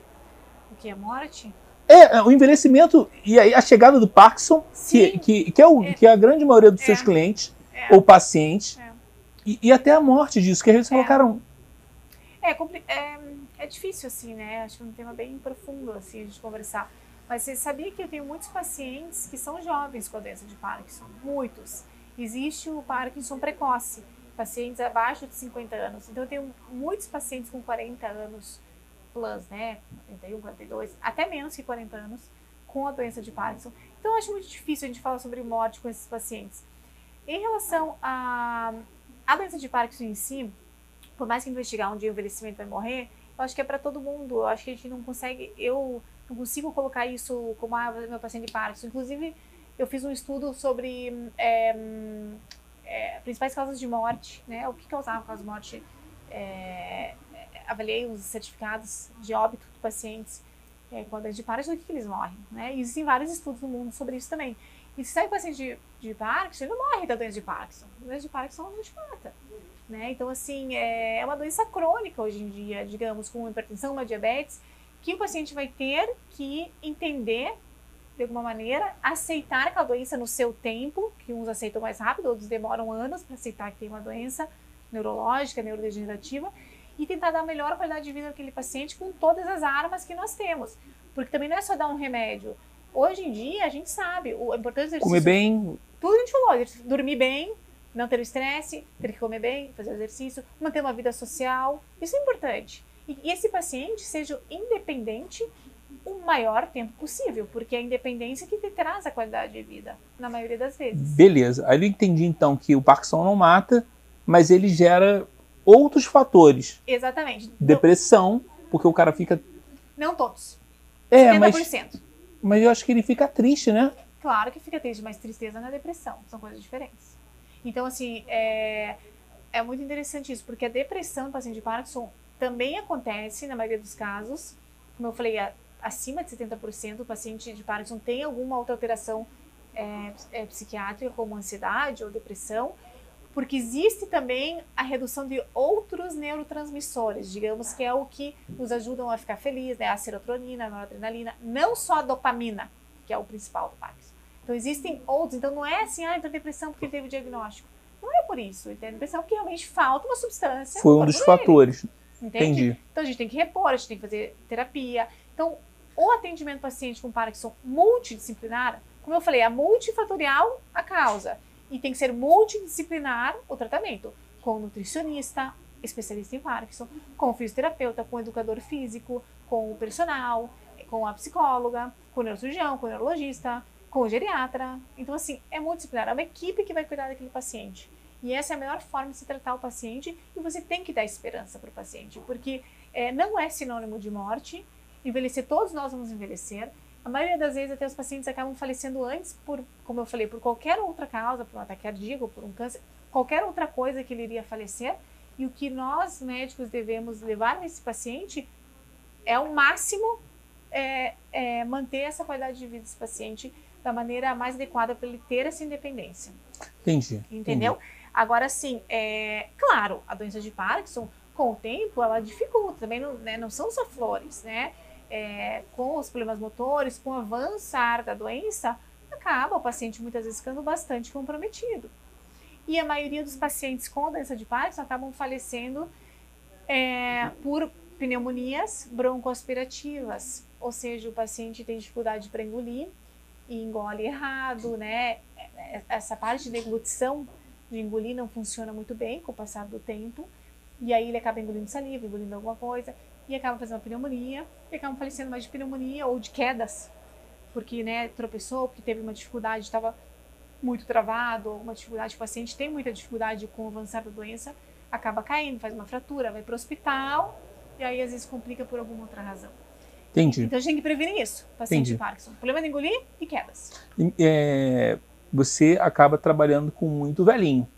O que é morte? É, é, o envelhecimento e aí a chegada do Parkinson, que, que, que, é o, É. que é a grande maioria dos É. seus clientes É. ou pacientes, É. e, e até a morte disso, que às vezes você É. É, é, é difícil, assim, né? Acho que é um tema bem profundo, assim, a gente conversar. Mas você sabia que eu tenho muitos pacientes que são jovens com a doença de Parkinson? Muitos. Existe o Parkinson precoce, pacientes abaixo de 50 anos. Então, eu tenho muitos pacientes com 40 anos plus, né? 41, 42, até menos que 40 anos, com a doença de Parkinson. Então, eu acho muito difícil a gente falar sobre morte com esses pacientes. Em relação à a doença de Parkinson em si, por mais que investigar um dia o envelhecimento vai morrer, eu acho que é para todo mundo. Eu acho que a gente não consegue, eu não consigo colocar isso como ah, meu paciente de Parkinson. Inclusive, eu fiz um estudo sobre é, é, principais causas de morte, né? O que causava causa de morte. É, avaliei os certificados de óbito de pacientes é, a doença de Parkinson, o que, que eles morrem, né? E existem vários estudos no mundo sobre isso também. E se sai paciente de, de Parkinson, ele não morre da doença de Parkinson. A doença de Parkinson não te mata. Né? Então, assim, é uma doença crônica hoje em dia, digamos, com uma hipertensão, uma diabetes, que o paciente vai ter que entender, de alguma maneira, aceitar aquela doença no seu tempo, que uns aceitam mais rápido, outros demoram anos para aceitar que tem uma doença neurológica, neurodegenerativa, e tentar dar a melhor qualidade de vida àquele paciente com todas as armas que nós temos. Porque também não é só dar um remédio. Hoje em dia, a gente sabe, o é importante exercício comer bem, tudo a gente falou, dormir bem, não ter o estresse, ter que comer bem, fazer exercício, manter uma vida social, isso é importante. E, esse paciente seja independente o maior tempo possível, porque é a independência que te traz a qualidade de vida, na maioria das vezes. beleza. Aí eu entendi então que o Parkinson não mata, mas ele gera outros fatores. Exatamente. Depressão, porque o cara fica. Não todos. É, 70%. mas, mas eu acho que ele fica triste, né? Claro que fica triste, mas tristeza não é depressão. São coisas diferentes. Então, assim, é, é muito interessante isso, porque a depressão do paciente de Parkinson também acontece, na maioria dos casos. Como eu falei, a- acima de 70% do paciente de Parkinson tem alguma outra alteração é, é, psiquiátrica, como ansiedade ou depressão, porque existe também a redução de outros neurotransmissores, digamos que é o que nos ajudam a ficar feliz, né? A serotonina, a noradrenalina, não só a dopamina, que é o principal do Parkinson. Então existem outros, então não é assim, ah, então depressão porque teve o diagnóstico. Não é por isso, ele tem depressão porque realmente falta uma substância. Foi um dos fatores. Entendi. Então a gente tem que repor, a gente tem que fazer terapia. Então, o atendimento paciente com Parkinson multidisciplinar, como eu falei, é multifatorial a causa. E tem que ser multidisciplinar o tratamento. Com nutricionista, especialista em Parkinson, com fisioterapeuta, com educador físico, com o personal, com a psicóloga, com o neurocirurgião, com o neurologista, com o geriatra. Então, assim, é multidisciplinar. É uma equipe que vai cuidar daquele paciente. E essa é a melhor forma de se tratar o paciente e você tem que dar esperança para o paciente, porque é, não é sinônimo de morte. Envelhecer, todos nós vamos envelhecer. A maioria das vezes até os pacientes acabam falecendo antes por, como eu falei, por qualquer outra causa, por um ataque cardíaco, por um câncer, qualquer outra coisa que ele iria falecer. E o que nós médicos devemos levar nesse paciente é o máximo é, é, manter essa qualidade de vida desse paciente da maneira mais adequada para ele ter essa independência. Entendi. Entendeu? Agora, sim, é, claro, a doença de Parkinson, com o tempo, ela dificulta. Também não, né, não são só flores, né? É, com os problemas motores, com o avançar da doença, acaba o paciente muitas vezes ficando bastante comprometido. E a maioria dos pacientes com a doença de Parkinson acabam falecendo é, por pneumonias broncoaspirativas, ou seja, o paciente tem dificuldade para engolir engole errado, né? Essa parte da deglutição de engolir não funciona muito bem com o passar do tempo, e aí ele acaba engolindo saliva, engolindo alguma coisa, e acaba fazendo uma pneumonia, e acaba falecendo mais de pneumonia ou de quedas, porque né, tropeçou, porque teve uma dificuldade, estava muito travado, ou uma dificuldade, o paciente tem muita dificuldade com o avançar da doença, acaba caindo, faz uma fratura, vai para o hospital, e aí às vezes complica por alguma outra razão. Entendi. Então a gente tem que prevenir isso, paciente Entendi. de Parkinson. Problema de engolir e quedas. É, você acaba trabalhando com muito velhinho.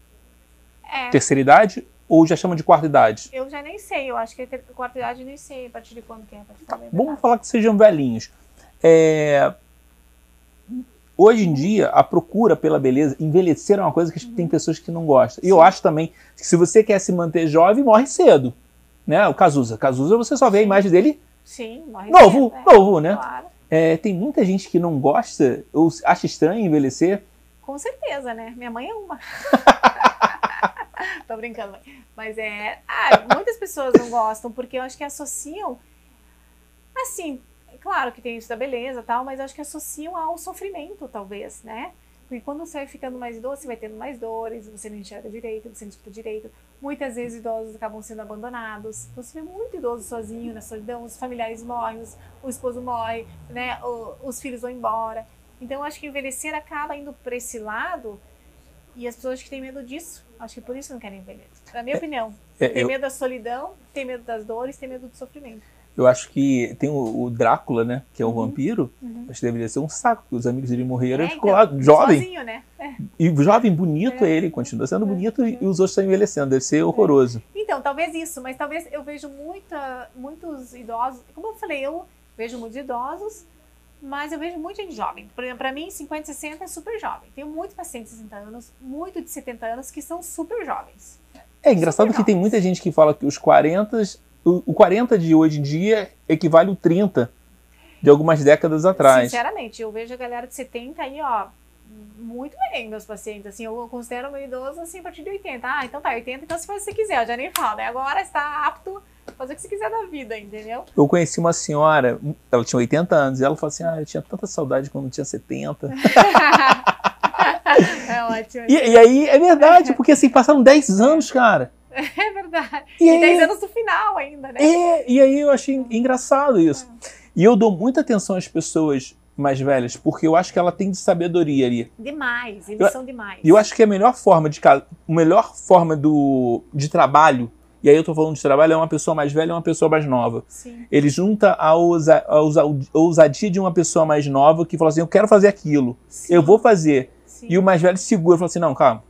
É, Terceira idade ou já chama de quarta idade? eu já nem sei, eu acho que a ter- quarta idade eu nem sei a partir de quando que é. a Vamos falar que sejam velhinhos. É, Hoje em dia, a procura pela beleza, envelhecer é uma coisa que tem pessoas que não gostam. E eu acho também que se você quer se manter jovem, morre cedo. Né? O Cazuza. Cazuza, você só vê a imagem dele Sim, morre novo, é. novo, né? Claro, É, tem muita gente que não gosta ou acha estranho envelhecer. com certeza, né? Minha mãe é uma. Tô brincando, mãe. Mas é. Ah, muitas pessoas não gostam porque eu acho que associam. Assim, claro que tem isso da beleza e tal, mas eu acho que associam ao sofrimento, talvez, né? Porque quando você vai ficando mais idoso, você vai tendo mais dores, você não enxerga direito, você não escuta direito. Muitas vezes idosos acabam sendo abandonados. Então você vê muito idoso sozinho na solidão, os familiares morrem, os- o esposo morre, né? o- os filhos vão embora. Então acho que envelhecer acaba indo para esse lado e as pessoas que têm medo disso, acho que por isso não querem envelhecer. Na minha opinião, É, tem eu, medo da solidão, tem medo das dores, tem medo do sofrimento. eu acho que tem o, o Drácula, né? Que é o Uhum. vampiro. Uhum. Acho que deveria ser um saco, porque os amigos dele morreram. É, ele ficou então, lá jovem. Sozinho, né? É. E jovem, bonito É. ele, continua sendo É, bonito e, é. e os outros estão envelhecendo. Deve ser horroroso. Então, talvez isso, mas talvez eu vejo muita, muitos idosos, como eu falei, eu vejo muitos idosos, mas eu vejo muita gente jovem. Por exemplo, para mim, 50, 60 é super jovem. Tenho muitos pacientes de 60 anos, muito de 70 anos, que são super jovens. É engraçado que tem muita gente que fala que os 40, o, o 40 de hoje em dia equivale ao 30 de algumas décadas atrás. Sinceramente, eu vejo a galera de 70 aí, ó, muito bem, meus pacientes. Assim, eu considero meu idoso assim a partir de 80. Ah, então tá, 80, então se faz o que você quiser, eu já nem falo, né? Agora está apto a fazer o que você quiser da vida, entendeu? Eu conheci uma senhora, ela tinha 80 anos, e ela falou assim: Ah, eu tinha tanta saudade quando tinha 70. é ótimo. E, e aí é verdade, porque assim, passaram 10 anos, cara. É verdade. E E aí, 10 anos do final ainda, né? é, e aí eu achei engraçado isso. E eu dou muita atenção às pessoas mais velhas, porque eu acho que ela tem de sabedoria ali. Demais, eles Eu- são demais. E eu acho que a melhor forma de a melhor forma do, de trabalho e aí eu tô falando de trabalho, é uma pessoa mais velha e uma pessoa mais nova. Sim. Ele junta a, ousa, a, ousa, a ousadia de uma pessoa mais nova que fala assim: eu quero fazer aquilo, Sim. eu vou fazer. Sim. E o mais velho segura e fala assim: não, calma,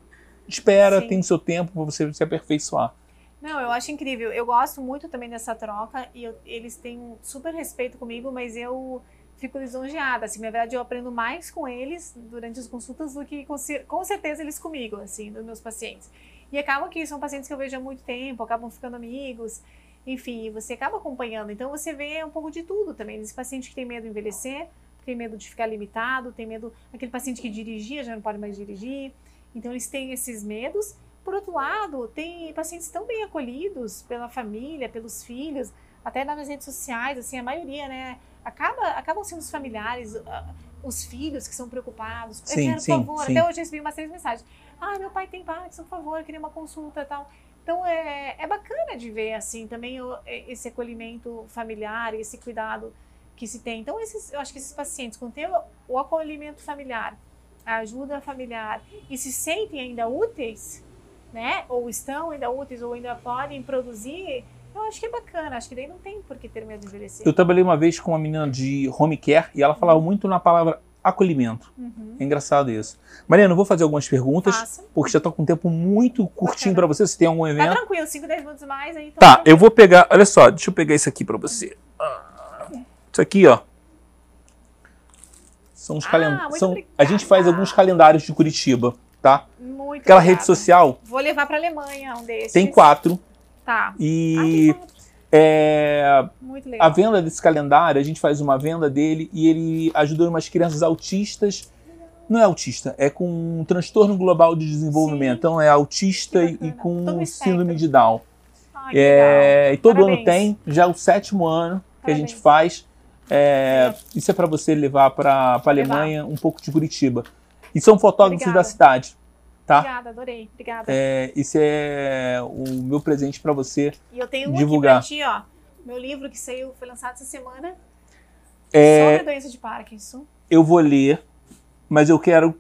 espera, Sim. tem o seu tempo pra você se aperfeiçoar. Não, eu acho incrível. Eu gosto muito também dessa troca e eu- eles têm um super respeito comigo, mas eu fico lisonjeada. Assim, na verdade, eu aprendo mais com eles durante as consultas do que com, com certeza eles comigo, assim, dos meus pacientes. E acaba que são pacientes que eu vejo há muito tempo, acabam ficando amigos. Enfim, você acaba acompanhando. Então você vê um pouco de tudo também. Esse paciente que tem medo de envelhecer, tem medo de ficar limitado, tem medo. Aquele paciente que dirigia já não pode mais dirigir. Então eles têm esses medos. Por outro lado, tem pacientes tão bem acolhidos pela família, pelos filhos, até nas redes sociais, assim, a maioria, né? Acaba, acabam sendo os familiares, ah, os filhos que são preocupados. Sim, eu quero, sim, por favor. sim. Até hoje eu recebi umas três mensagens. Ah, meu pai tem Parkinson, por favor, eu queria uma consulta e tal. Então é, é bacana de ver, assim, também esse acolhimento familiar, esse cuidado que se tem. Então, esses, eu acho que esses pacientes, quando tem o, acolhimento familiar, a ajuda familiar e se sentem ainda úteis, né? Ou estão ainda úteis, ou ainda podem produzir, eu acho que é bacana. Acho que daí não tem por que ter medo de envelhecer. Eu trabalhei uma vez com uma menina de home care e ela falava muito na palavra acolhimento. Uhum. É engraçado isso. Mariana, eu vou fazer algumas perguntas, Faça. porque já tô com um tempo muito curtinho pra você, se tem algum Tá evento. tranquilo, 5, 10 minutos mais aí. Então Tá, eu vou pegar. Olha só, deixa eu pegar isso aqui pra você. Ah, Isso aqui, ó. São os Ah, calendários. A gente faz alguns calendários de Curitiba, tá? Muito Aquela obrigada. rede social Vou levar pra Alemanha um desses. tem quatro. Tá. E Ah, é, Muito legal. a venda desse calendário, a gente faz uma venda dele e ele ajuda umas crianças autistas. Não é autista, é com um transtorno global de desenvolvimento. Sim. Então é autista e com Todo síndrome de Down. Que É, e todo Parabéns. ano tem, já é o sétimo ano que a gente Parabéns. faz. É, isso é para você levar para a Levar. Alemanha um pouco de Curitiba. E são fotógrafos Obrigada. da cidade, tá? Obrigada, adorei. Obrigada. É, esse é o meu presente para você. E eu tenho um divulgar. aqui pra ti, ó. Meu livro que saiu, foi lançado essa semana É, sobre a doença de Parkinson. eu vou ler, mas eu quero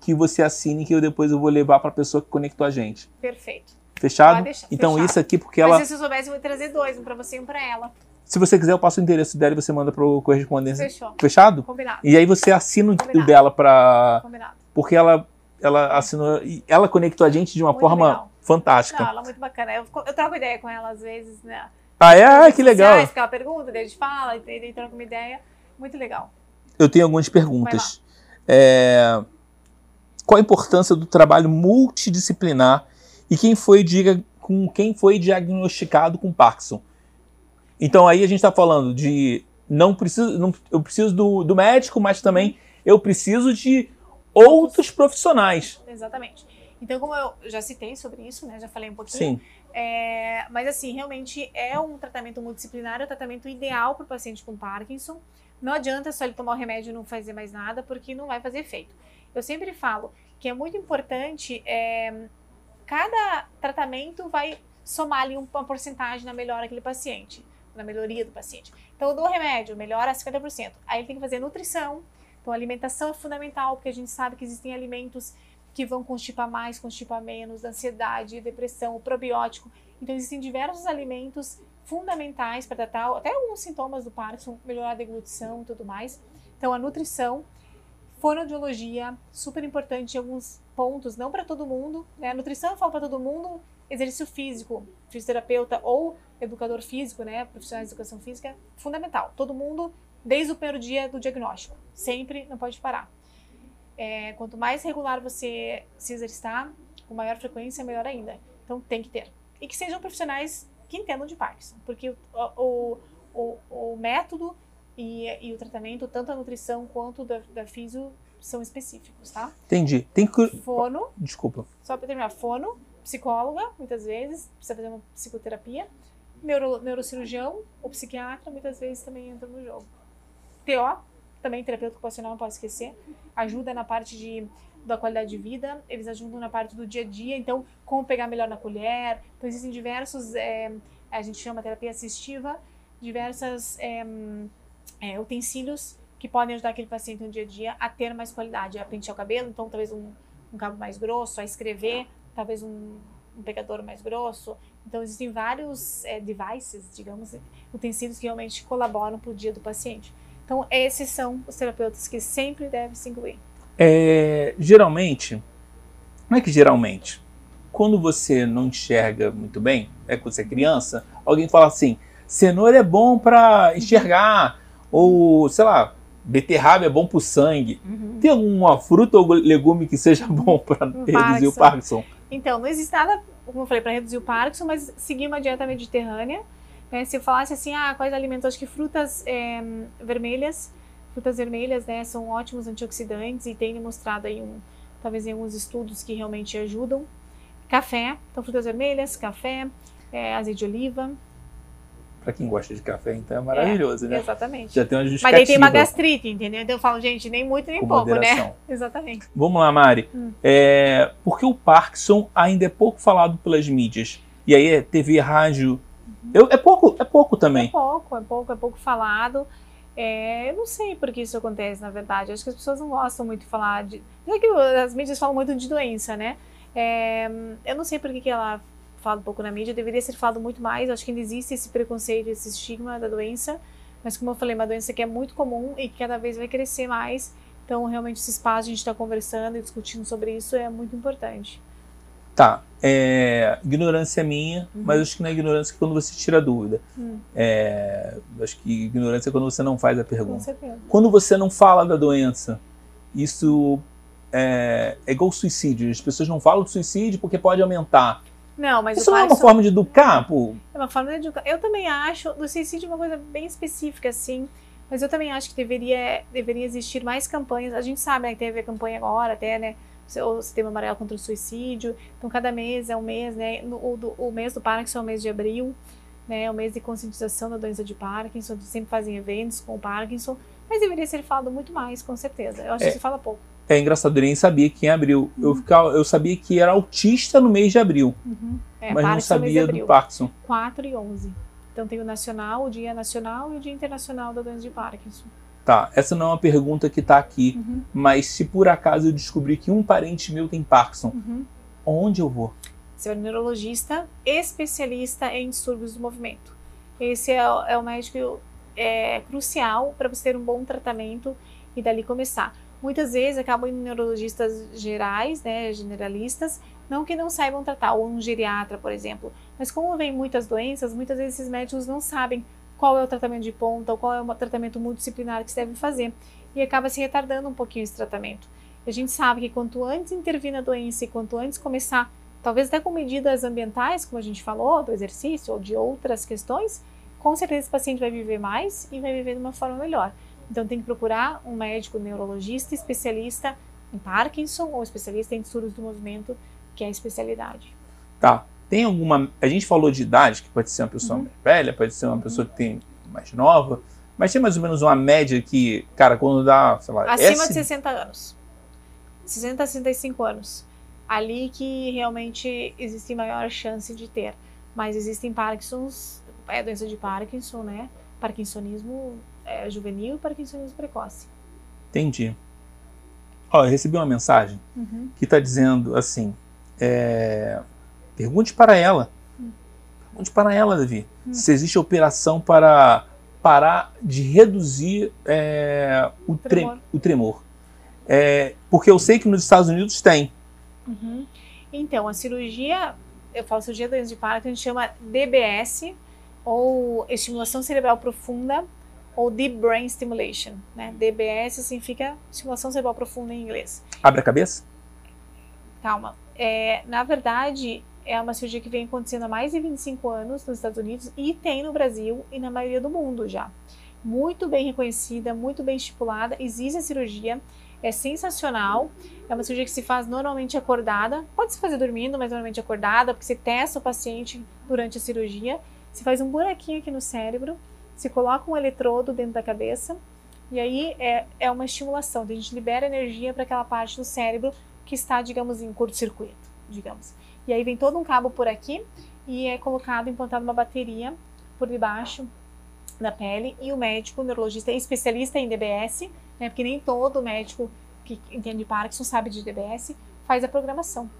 que você assine que eu depois eu vou levar para a pessoa que conectou a gente. Perfeito. Fechado? Deixar, então fechado. isso aqui porque ela, Mas se eu soubesse, eu vou trazer dois, um pra você e um pra ela. Se você quiser eu passo o endereço dela e você manda para o correspondência. Fechou. Fechado? Combinado. E aí você assina o Combinado. dela para Combinado. porque ela ela assinou e ela conectou a gente de uma Muito forma legal. fantástica. Não, ela é muito bacana. Eu, eu troco ideia com ela às vezes, né? Ah, é? Ah, que legal. sociais, Que ela pergunta, a gente fala, e daí troca uma ideia. Muito legal. Eu tenho algumas perguntas. É, Qual a importância do trabalho multidisciplinar e quem foi diga com quem foi diagnosticado com Parkinson? Então aí a gente está falando de não preciso, não, eu preciso do, do médico, mas também eu preciso de outros profissionais. Exatamente. Então, como eu já citei sobre isso, né? Já falei um pouquinho. Sim, É, mas assim, realmente é um tratamento multidisciplinar, é o tratamento ideal para o paciente com Parkinson. Não adianta só ele tomar o remédio e não fazer mais nada, porque não vai fazer efeito. Eu sempre falo que é muito importante, é, cada tratamento vai somar ali uma porcentagem na melhora daquele paciente, na melhoria do paciente. Então, eu dou remédio, melhora 50%. Aí ele tem que fazer nutrição. Então, alimentação é fundamental, porque a gente sabe que existem alimentos que vão constipar mais, constipar menos, ansiedade, depressão, o probiótico. Então, existem diversos alimentos fundamentais para tratar até alguns sintomas do Parkinson, melhorar a deglutição e tudo mais. Então, a nutrição, fonoaudiologia, super importante em alguns pontos, não para todo mundo. Né? A nutrição eu falo para todo mundo, exercício físico, fisioterapeuta ou educador físico, né? profissionais de educação física, fundamental. Todo mundo, desde o primeiro dia do diagnóstico, sempre não pode parar. É, quanto mais regular você se exercitar, com maior frequência, melhor ainda. Então tem que ter. E que sejam profissionais que entendam de Parkinson, porque o, o, o, o método e, e, o tratamento, tanto a nutrição quanto da, da físio, são específicos, tá? entendi. Tem que. Fono, Desculpa. só para terminar, fono, psicóloga, muitas vezes, precisa fazer uma psicoterapia, neuro, neurocirurgião ou psiquiatra, muitas vezes também entra no jogo. TO, também terapeuta ocupacional, não posso esquecer, ajuda na parte de, da qualidade de vida, eles ajudam na parte do dia a dia, então, como pegar melhor na colher, então existem diversos, é, a gente chama terapia assistiva, diversas é, é, utensílios que podem ajudar aquele paciente no dia a dia a ter mais qualidade, a pentear o cabelo, então talvez um, um cabo mais grosso, a escrever, talvez um, um pecador mais grosso. Então, existem vários é, devices, digamos, utensílios que realmente colaboram para o dia do paciente. Então, esses são os terapeutas que sempre devem se incluir. É, geralmente, não é que geralmente, quando você não enxerga muito bem, é quando você é criança, alguém fala assim: cenoura é bom para enxergar, ou sei lá, beterraba é bom para o sangue. Uhum. Tem alguma fruta ou legume que seja bom para reduzir o Parkinson? Então, não existe nada, como eu falei, para reduzir o Parkinson, mas seguir uma dieta mediterrânea. Né? Se eu falasse assim, ah, quais alimentos? Acho que frutas é, vermelhas, frutas vermelhas, né, são ótimos antioxidantes e tem mostrado aí um, talvez em alguns estudos que realmente ajudam. Café, então frutas vermelhas, café, é, azeite de oliva, para quem gosta de café, então é maravilhoso, é, né? Exatamente. Já tem uma justificativa. Mas aí tem uma gastrite, entendeu? Então eu falo, gente, nem muito nem pouco, né? moderação. né? Exatamente. Vamos lá, Mari. Hum. É, por que o Parkinson ainda é pouco falado pelas mídias? E aí é TV, rádio. Uhum. Eu, é pouco, é pouco também. É pouco, é pouco, é pouco falado. É, eu não sei por que isso acontece, na verdade. Acho que as pessoas não gostam muito de falar de. É que as mídias falam muito de doença, né? É, eu não sei por que, que ela falado pouco na mídia, deveria ser falado muito mais. Acho que ainda existe esse preconceito, esse estigma da doença, mas como eu falei, uma doença que é muito comum e que cada vez vai crescer mais. Então, realmente, esse espaço a gente está conversando e discutindo sobre isso é muito importante. Tá. É, ignorância minha, uhum. mas acho que não é ignorância quando você tira a dúvida. Uhum. É, acho que ignorância é quando você não faz a pergunta. Com certeza. Quando você não fala da doença, isso é, é igual suicídio. As pessoas não falam de suicídio porque pode aumentar. Não, mas Isso não é uma forma de educar, pô? É uma forma de educar. Eu também acho, do suicídio é uma coisa bem específica, assim. Mas eu também acho que deveria, deveria existir mais campanhas. A gente sabe né, que teve a campanha agora, até, né? O Sistema Amarelo contra o Suicídio. Então, cada mês é um mês, né? O, do, o mês do Parkinson é o mês de abril, né? É o mês de conscientização da doença de Parkinson. Sempre fazem eventos com o Parkinson. Mas deveria ser falado muito mais, com certeza. Eu acho é. que se fala pouco. É engraçado, eu nem sabia quem abriu. Uhum. Eu, ficava, eu sabia que era autista no mês de abril. Uhum. É, mas não sabia do Parkinson. 4 e 11. Então tem o nacional, o dia nacional e o dia internacional da doença de Parkinson. Tá, essa não é uma pergunta que está aqui, uhum. mas se por acaso eu descobrir que um parente meu tem Parkinson, uhum. onde eu vou? Você é um neurologista especialista em distúrbios do movimento. Esse é, é o médico é, crucial para você ter um bom tratamento e dali começar muitas vezes acabam indo neurologistas gerais, né, generalistas, não que não saibam tratar, ou um geriatra, por exemplo. Mas como vem muitas doenças, muitas vezes esses médicos não sabem qual é o tratamento de ponta ou qual é o tratamento multidisciplinar que se deve fazer. E acaba se retardando um pouquinho esse tratamento. E a gente sabe que quanto antes intervir na doença e quanto antes começar, talvez até com medidas ambientais, como a gente falou, do exercício ou de outras questões, com certeza esse paciente vai viver mais e vai viver de uma forma melhor. Então tem que procurar um médico neurologista especialista em Parkinson ou especialista em distúrbios do movimento, que é a especialidade. Tá. Tem alguma. A gente falou de idade, que pode ser uma pessoa uhum. mais velha, pode ser uma uhum. pessoa que tem mais nova, mas tem mais ou menos uma média que, cara, quando dá, sei lá. Acima de 60 anos. 60 a 65 anos. Ali que realmente existe maior chance de ter. Mas existem Parkinsons, é doença de Parkinson, né? Parkinsonismo é, juvenil e parkinsonismo precoce. Entendi. Ó, eu recebi uma mensagem uhum. que está dizendo assim: é, pergunte para ela. Uhum. Pergunte para ela, Davi, uhum. se existe operação para parar de reduzir é, o, tremor. Tre o tremor. É, porque eu sei que nos Estados Unidos tem. Uhum. Então, a cirurgia, eu falo cirurgia doença de Parkinson, a gente chama DBS, ou estimulação cerebral profunda ou Deep Brain Stimulation, né? DBS significa estimulação cerebral profunda em inglês. Abre a cabeça? Calma. É, na verdade, é uma cirurgia que vem acontecendo há mais de 25 anos nos Estados Unidos e tem no Brasil e na maioria do mundo já. Muito bem reconhecida, muito bem estipulada. Existe a cirurgia, é sensacional. É uma cirurgia que se faz normalmente acordada. Pode se fazer dormindo, mas normalmente acordada, porque você testa o paciente durante a cirurgia. Se faz um buraquinho aqui no cérebro se coloca um eletrodo dentro da cabeça e aí é, é uma estimulação, a gente libera energia para aquela parte do cérebro que está, digamos, em curto-circuito, digamos. E aí vem todo um cabo por aqui e é colocado, implantado uma bateria por debaixo da pele e o médico, o neurologista, é especialista em DBS, né, porque nem todo médico que entende Parkinson sabe de DBS, faz a programação.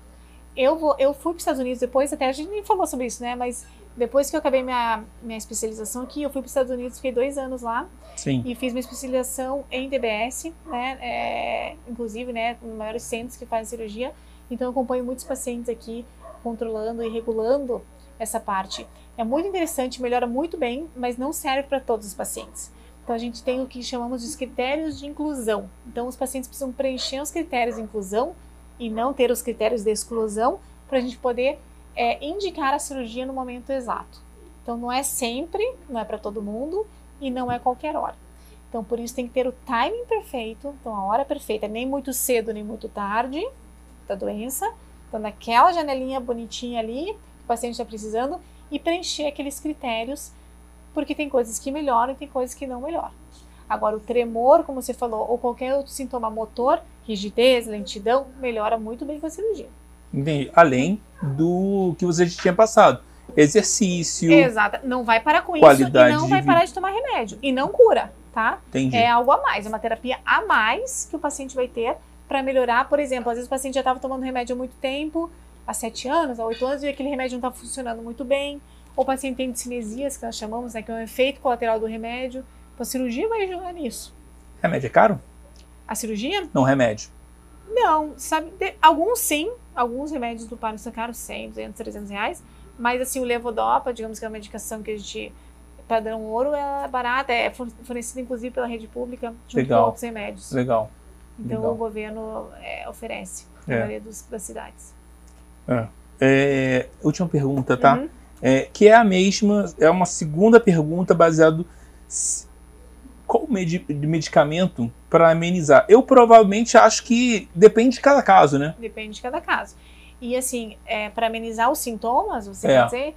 eu, vou, eu fui para os Estados Unidos depois, até a gente nem falou sobre isso, né? Mas depois que eu acabei minha, minha especialização aqui, eu fui para os Estados Unidos, fiquei dois anos lá. Sim. E fiz minha especialização em DBS, né? É, inclusive, né? Um dos maiores centros que fazem cirurgia. Então, eu acompanho muitos pacientes aqui, controlando e regulando essa parte. É muito interessante, melhora muito bem, mas não serve para todos os pacientes. Então, a gente tem o que chamamos de critérios de inclusão. Então, os pacientes precisam preencher os critérios de inclusão e não ter os critérios de exclusão para a gente poder é, indicar a cirurgia no momento exato. Então, não é sempre, não é para todo mundo e não é qualquer hora. Então, por isso tem que ter o timing perfeito, então a hora perfeita, nem muito cedo nem muito tarde da doença. Então, naquela janelinha bonitinha ali, que o paciente está precisando, e preencher aqueles critérios, porque tem coisas que melhoram e tem coisas que não melhoram. Agora, o tremor, como você falou, ou qualquer outro sintoma motor, rigidez, lentidão, melhora muito bem com a cirurgia. Entendi. Além do que você já tinha passado. Exercício. Exato. Não vai parar com isso e não vai parar de tomar remédio. E não cura, tá? Entendi. É algo a mais, é uma terapia a mais que o paciente vai ter para melhorar. Por exemplo, às vezes o paciente já estava tomando remédio há muito tempo, há sete anos, há oito anos, e aquele remédio não está funcionando muito bem. Ou o paciente tem discinesias, que nós chamamos, né, que é um efeito colateral do remédio. Então a cirurgia vai ajudar nisso. Remédio é caro? A cirurgia? Não, remédio. Não, sabe, alguns sim, alguns remédios do Parkinson são caros, 100, 200, 300 reais, mas assim, o levodopa, digamos que é uma medicação que a gente, padrão ouro, é barata, é fornecida inclusive pela rede pública, junto Legal. com outros remédios. Legal. Então Legal. o governo é, oferece na É. maioria dos, das cidades. É, última pergunta, tá? Uhum. É, que é a mesma, é uma segunda pergunta baseado s- qual medi de medicamento para amenizar? Eu provavelmente acho que depende de cada caso, né? Depende de cada caso. E assim, é, para amenizar os sintomas, você É. quer dizer?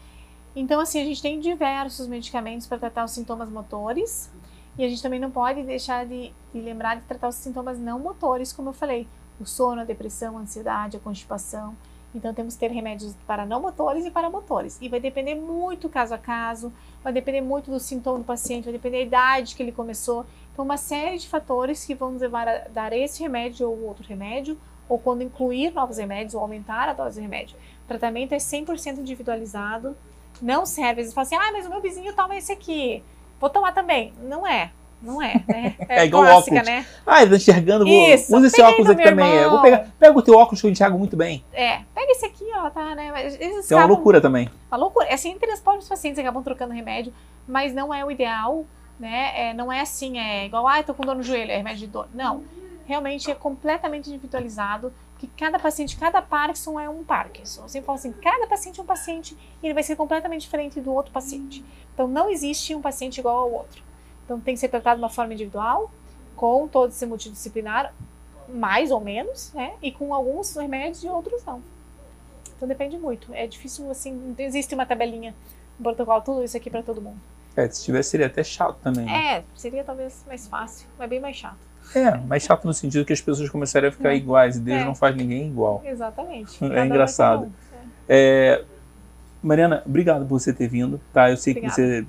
Então, assim, a gente tem diversos medicamentos para tratar os sintomas motores. E a gente também não pode deixar de, de lembrar de tratar os sintomas não motores, como eu falei. O sono, a depressão, a ansiedade, a constipação. Então, temos que ter remédios para não motores e para motores. E vai depender muito caso a caso, vai depender muito do sintoma do paciente, vai depender da idade que ele começou. Então, uma série de fatores que vão nos levar a dar esse remédio ou outro remédio, ou quando incluir novos remédios ou aumentar a dose de remédio. O tratamento é 100% individualizado, não serve. Eles falam assim, ah, mas o meu vizinho toma esse aqui, vou tomar também. Não é, não é, né? É igual clássica, óculos. né? Ah, ele tá enxergando, vou, Isso, usa esse óculos aqui também. é. irmão. Vou pegar, pega o teu óculos que eu enxergo muito bem. É, pega esse aqui, ó, tá, né? Mas Eles Isso é uma loucura também. Uma loucura. É assim, entre os próprios pacientes acabam trocando remédio, mas não é o ideal, né? É, não é assim, é igual, ah, eu tô com dor no joelho, é remédio de dor. Não. Realmente é completamente individualizado, porque cada paciente, cada Parkinson é um Parkinson. Eu sempre falo assim, cada paciente é um paciente e ele vai ser completamente diferente do outro paciente. Então não existe um paciente igual ao outro. Então tem que ser tratado de uma forma individual, com todo esse multidisciplinar, mais ou menos, né? E com alguns remédios e outros não. Então depende muito. É difícil, assim, não existe uma tabelinha, um protocolo, tudo isso aqui para todo mundo. É, se tivesse seria até chato também. né? É, seria talvez mais fácil, mas bem mais chato. É, mas chato no sentido que as pessoas começarem a ficar É. iguais e Deus É. não faz ninguém igual. Exatamente. É Cada é engraçado. É, Mariana, obrigado por você ter vindo, tá? Eu sei Obrigada. que você,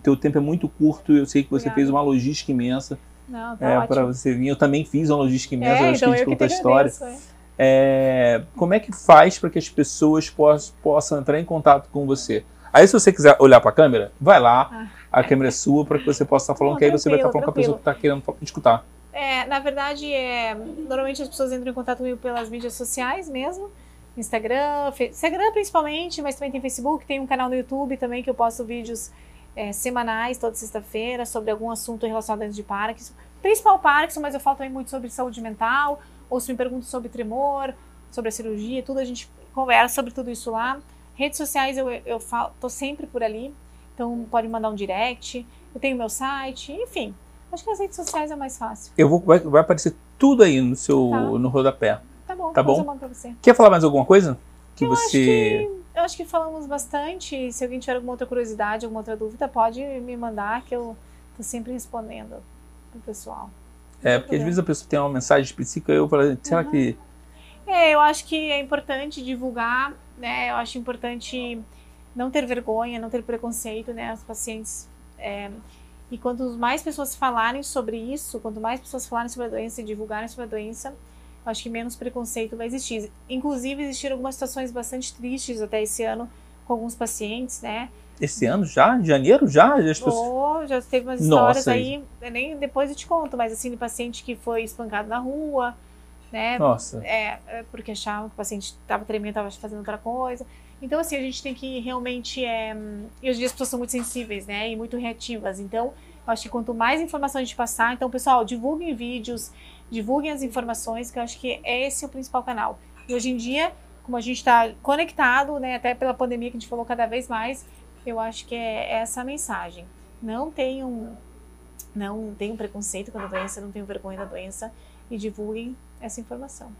teu tempo é muito curto, eu sei que você Obrigada. fez uma logística imensa Não, tá é, para você vir. Eu também fiz uma logística imensa, é, eu acho então que a gente eu que conta a história. agradeço, é. É, como é que faz para que as pessoas possam, possam entrar em contato com você? Aí, se você quiser olhar para a câmera, vai lá, a câmera é sua, para que você possa estar falando, Não, que aí você vai estar tranquilo, falando com a pessoa que está querendo escutar. É, na verdade, é, normalmente as pessoas entram em contato comigo pelas mídias sociais mesmo. Instagram, Instagram principalmente, mas também tem Facebook, tem um canal no YouTube também que eu posto vídeos é, semanais, toda sexta-feira, sobre algum assunto relacionado a de Parkinson. Principal Parkinson, mas eu falo também muito sobre saúde mental, ou se me perguntam sobre tremor, sobre a cirurgia, tudo a gente conversa sobre tudo isso lá. Redes sociais eu, eu falo, tô sempre por ali, então pode mandar um direct. Eu tenho meu site, enfim. Acho que as redes sociais é mais fácil. Eu vou, vai, vai aparecer tudo aí no seu Tá. no rodapé. Tá bom, Tá bom? Quer falar mais alguma coisa? Que Eu você. Eu acho que falamos bastante. Se alguém tiver alguma outra curiosidade, alguma outra dúvida, pode me mandar que eu tô sempre respondendo pro pessoal. É, porque às vezes a pessoa tem uma mensagem específica, eu falo, será Uhum. que. É, eu acho que é importante divulgar, né? Eu acho importante não ter vergonha, não ter preconceito, né? Os pacientes. é, e quanto mais pessoas falarem sobre isso, quanto mais pessoas falarem sobre a doença e divulgarem sobre a doença, acho que menos preconceito vai existir. Inclusive, existiram algumas situações bastante tristes até esse ano com alguns pacientes, né? Esse ano já? Em janeiro já? Pessoas... oh, já teve umas histórias Nossa, aí, nem depois eu te conto, mas assim, de paciente que foi espancado na rua, né? Nossa. É, é porque achavam que o paciente estava tremendo, estava fazendo outra coisa. Então, assim, a gente tem que realmente. É... E hoje em dia as pessoas são muito sensíveis, né? E muito reativas. Então, eu acho que quanto mais informação a gente passar, então, pessoal, divulguem vídeos, divulguem as informações, que eu acho que esse é o principal canal. E hoje em dia, como a gente está conectado, né, até pela pandemia que a gente falou cada vez mais, eu acho que é essa a mensagem. Não tenham, não tenham preconceito com a doença, não tenham vergonha da doença e divulguem essa informação.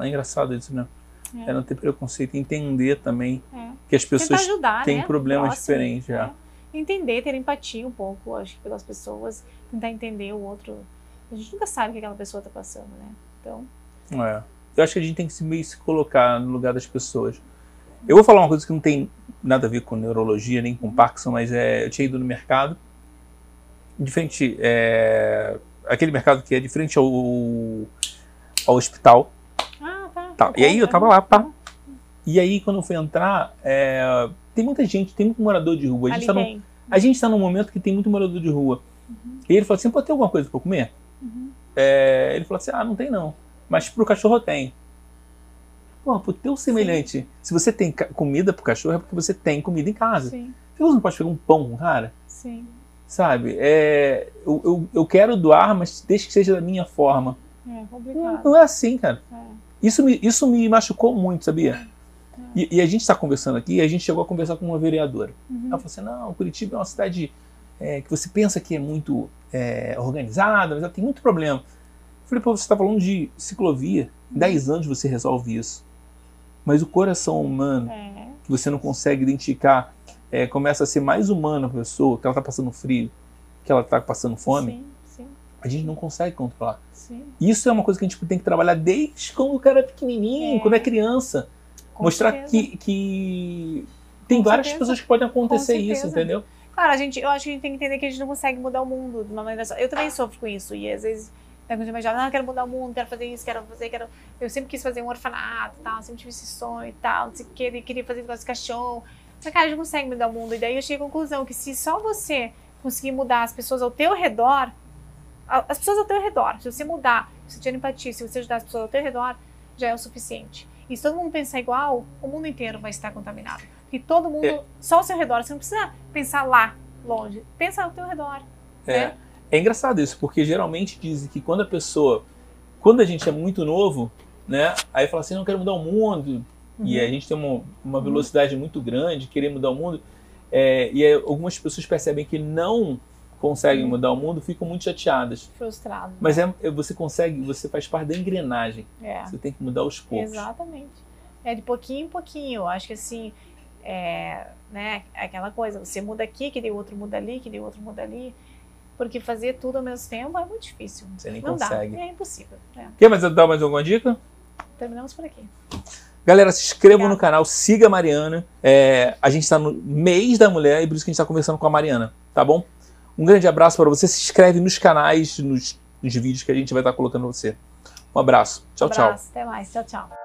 É engraçado isso, né? É, é não ter preconceito, entender também é. que as pessoas ajudar, têm né? problemas Próximo, diferentes. É. Entender, ter empatia um pouco, acho que pelas pessoas, tentar entender o outro. A gente nunca sabe o que aquela pessoa está passando, né? Então. É. Eu acho que a gente tem que se, meio se colocar no lugar das pessoas. Eu vou falar uma coisa que não tem nada a ver com neurologia nem com Parkinson, mas é, eu tinha ido no mercado, diferente, é, aquele mercado que é de frente ao, ao hospital. Ah, tá. tá. E aí eu tava lá, pá. E aí quando eu fui entrar, é, tem muita gente, tem muito morador de rua. A gente, tá no, a gente tá num momento que tem muito morador de rua. Uhum. E ele falou assim, pode ter alguma coisa para comer? Uhum. É, ele falou assim, ah, não tem não. Mas pro cachorro tem. Pô, pro teu semelhante, Sim. se você tem comida pro cachorro, é porque você tem comida em casa. Sim. Você não pode pegar um pão, cara? Sim. Sabe? É, eu, eu, eu quero doar, mas desde que seja da minha forma. É complicado. Não, não é assim, cara. É. Isso, me, isso me machucou muito, sabia? É. E, e, a gente está conversando aqui, a gente chegou a conversar com uma vereadora. Uhum. Ela falou assim: não, Curitiba é uma cidade é, que você pensa que é muito é, organizada, mas ela tem muito problema. Eu falei, pô, você está falando de ciclovia, em 10 anos você resolve isso. Mas o coração humano, é. que você não consegue identificar, é, começa a ser mais humano a pessoa, que ela está passando frio, que ela está passando fome. Sim a gente não consegue controlar. Sim. Isso é uma coisa que a gente tem que trabalhar desde quando o cara é pequenininho, é. quando é criança. Com Mostrar que, que tem Com várias certeza. pessoas que podem acontecer isso, entendeu? Claro, a gente, eu acho que a gente tem que entender que a gente não consegue mudar o mundo de uma maneira só. Eu também sofro com isso e às vezes eu imagino, ah, quero mudar o mundo, quero fazer isso, quero fazer, quero. Eu sempre quis fazer um orfanato, tal, sempre tive esse sonho e tal, não sei o que, queria fazer negócio de cachorro. Mas cara, a gente não consegue mudar o mundo. E daí eu cheguei à conclusão que se só você conseguir mudar as pessoas ao teu redor, as pessoas ao teu redor. Se você mudar, se você tiver empatia, se você ajudar as pessoas ao teu redor, já é o suficiente. E se todo mundo pensar igual, o mundo inteiro vai estar contaminado. E todo mundo, é. só ao seu redor, você não precisa pensar lá, longe. Pensa ao teu redor. É. Né? É engraçado isso, porque geralmente dizem que quando a pessoa, quando a gente é muito novo, né, aí fala assim, não quero mudar o mundo, uhum. e a gente tem uma, uma velocidade uhum. muito grande, querer mudar o mundo, é, e algumas pessoas percebem que não conseguem mudar o mundo ficam muito chateadas. Frustradas. Mas é, é, você consegue, você faz parte da engrenagem. É. Você tem que mudar aos poucos. Exatamente. É de pouquinho em pouquinho. Acho que assim, é, né, aquela coisa, você muda aqui, que o outro muda ali, que o outro muda ali. Porque fazer tudo ao mesmo tempo é muito difícil. Você nem Não consegue. Dá, é impossível. É. Quer mais dar mais alguma dica? Terminamos por aqui. Galera, se inscrevam no canal, siga a Mariana. É, a gente está no mês da mulher e por isso que a gente está conversando com a Mariana, tá bom? Um grande abraço para você. Se inscreve nos canais, nos, nos vídeos que a gente vai estar colocando você. Um abraço. Tchau, um abraço. tchau. Até mais. Tchau, tchau.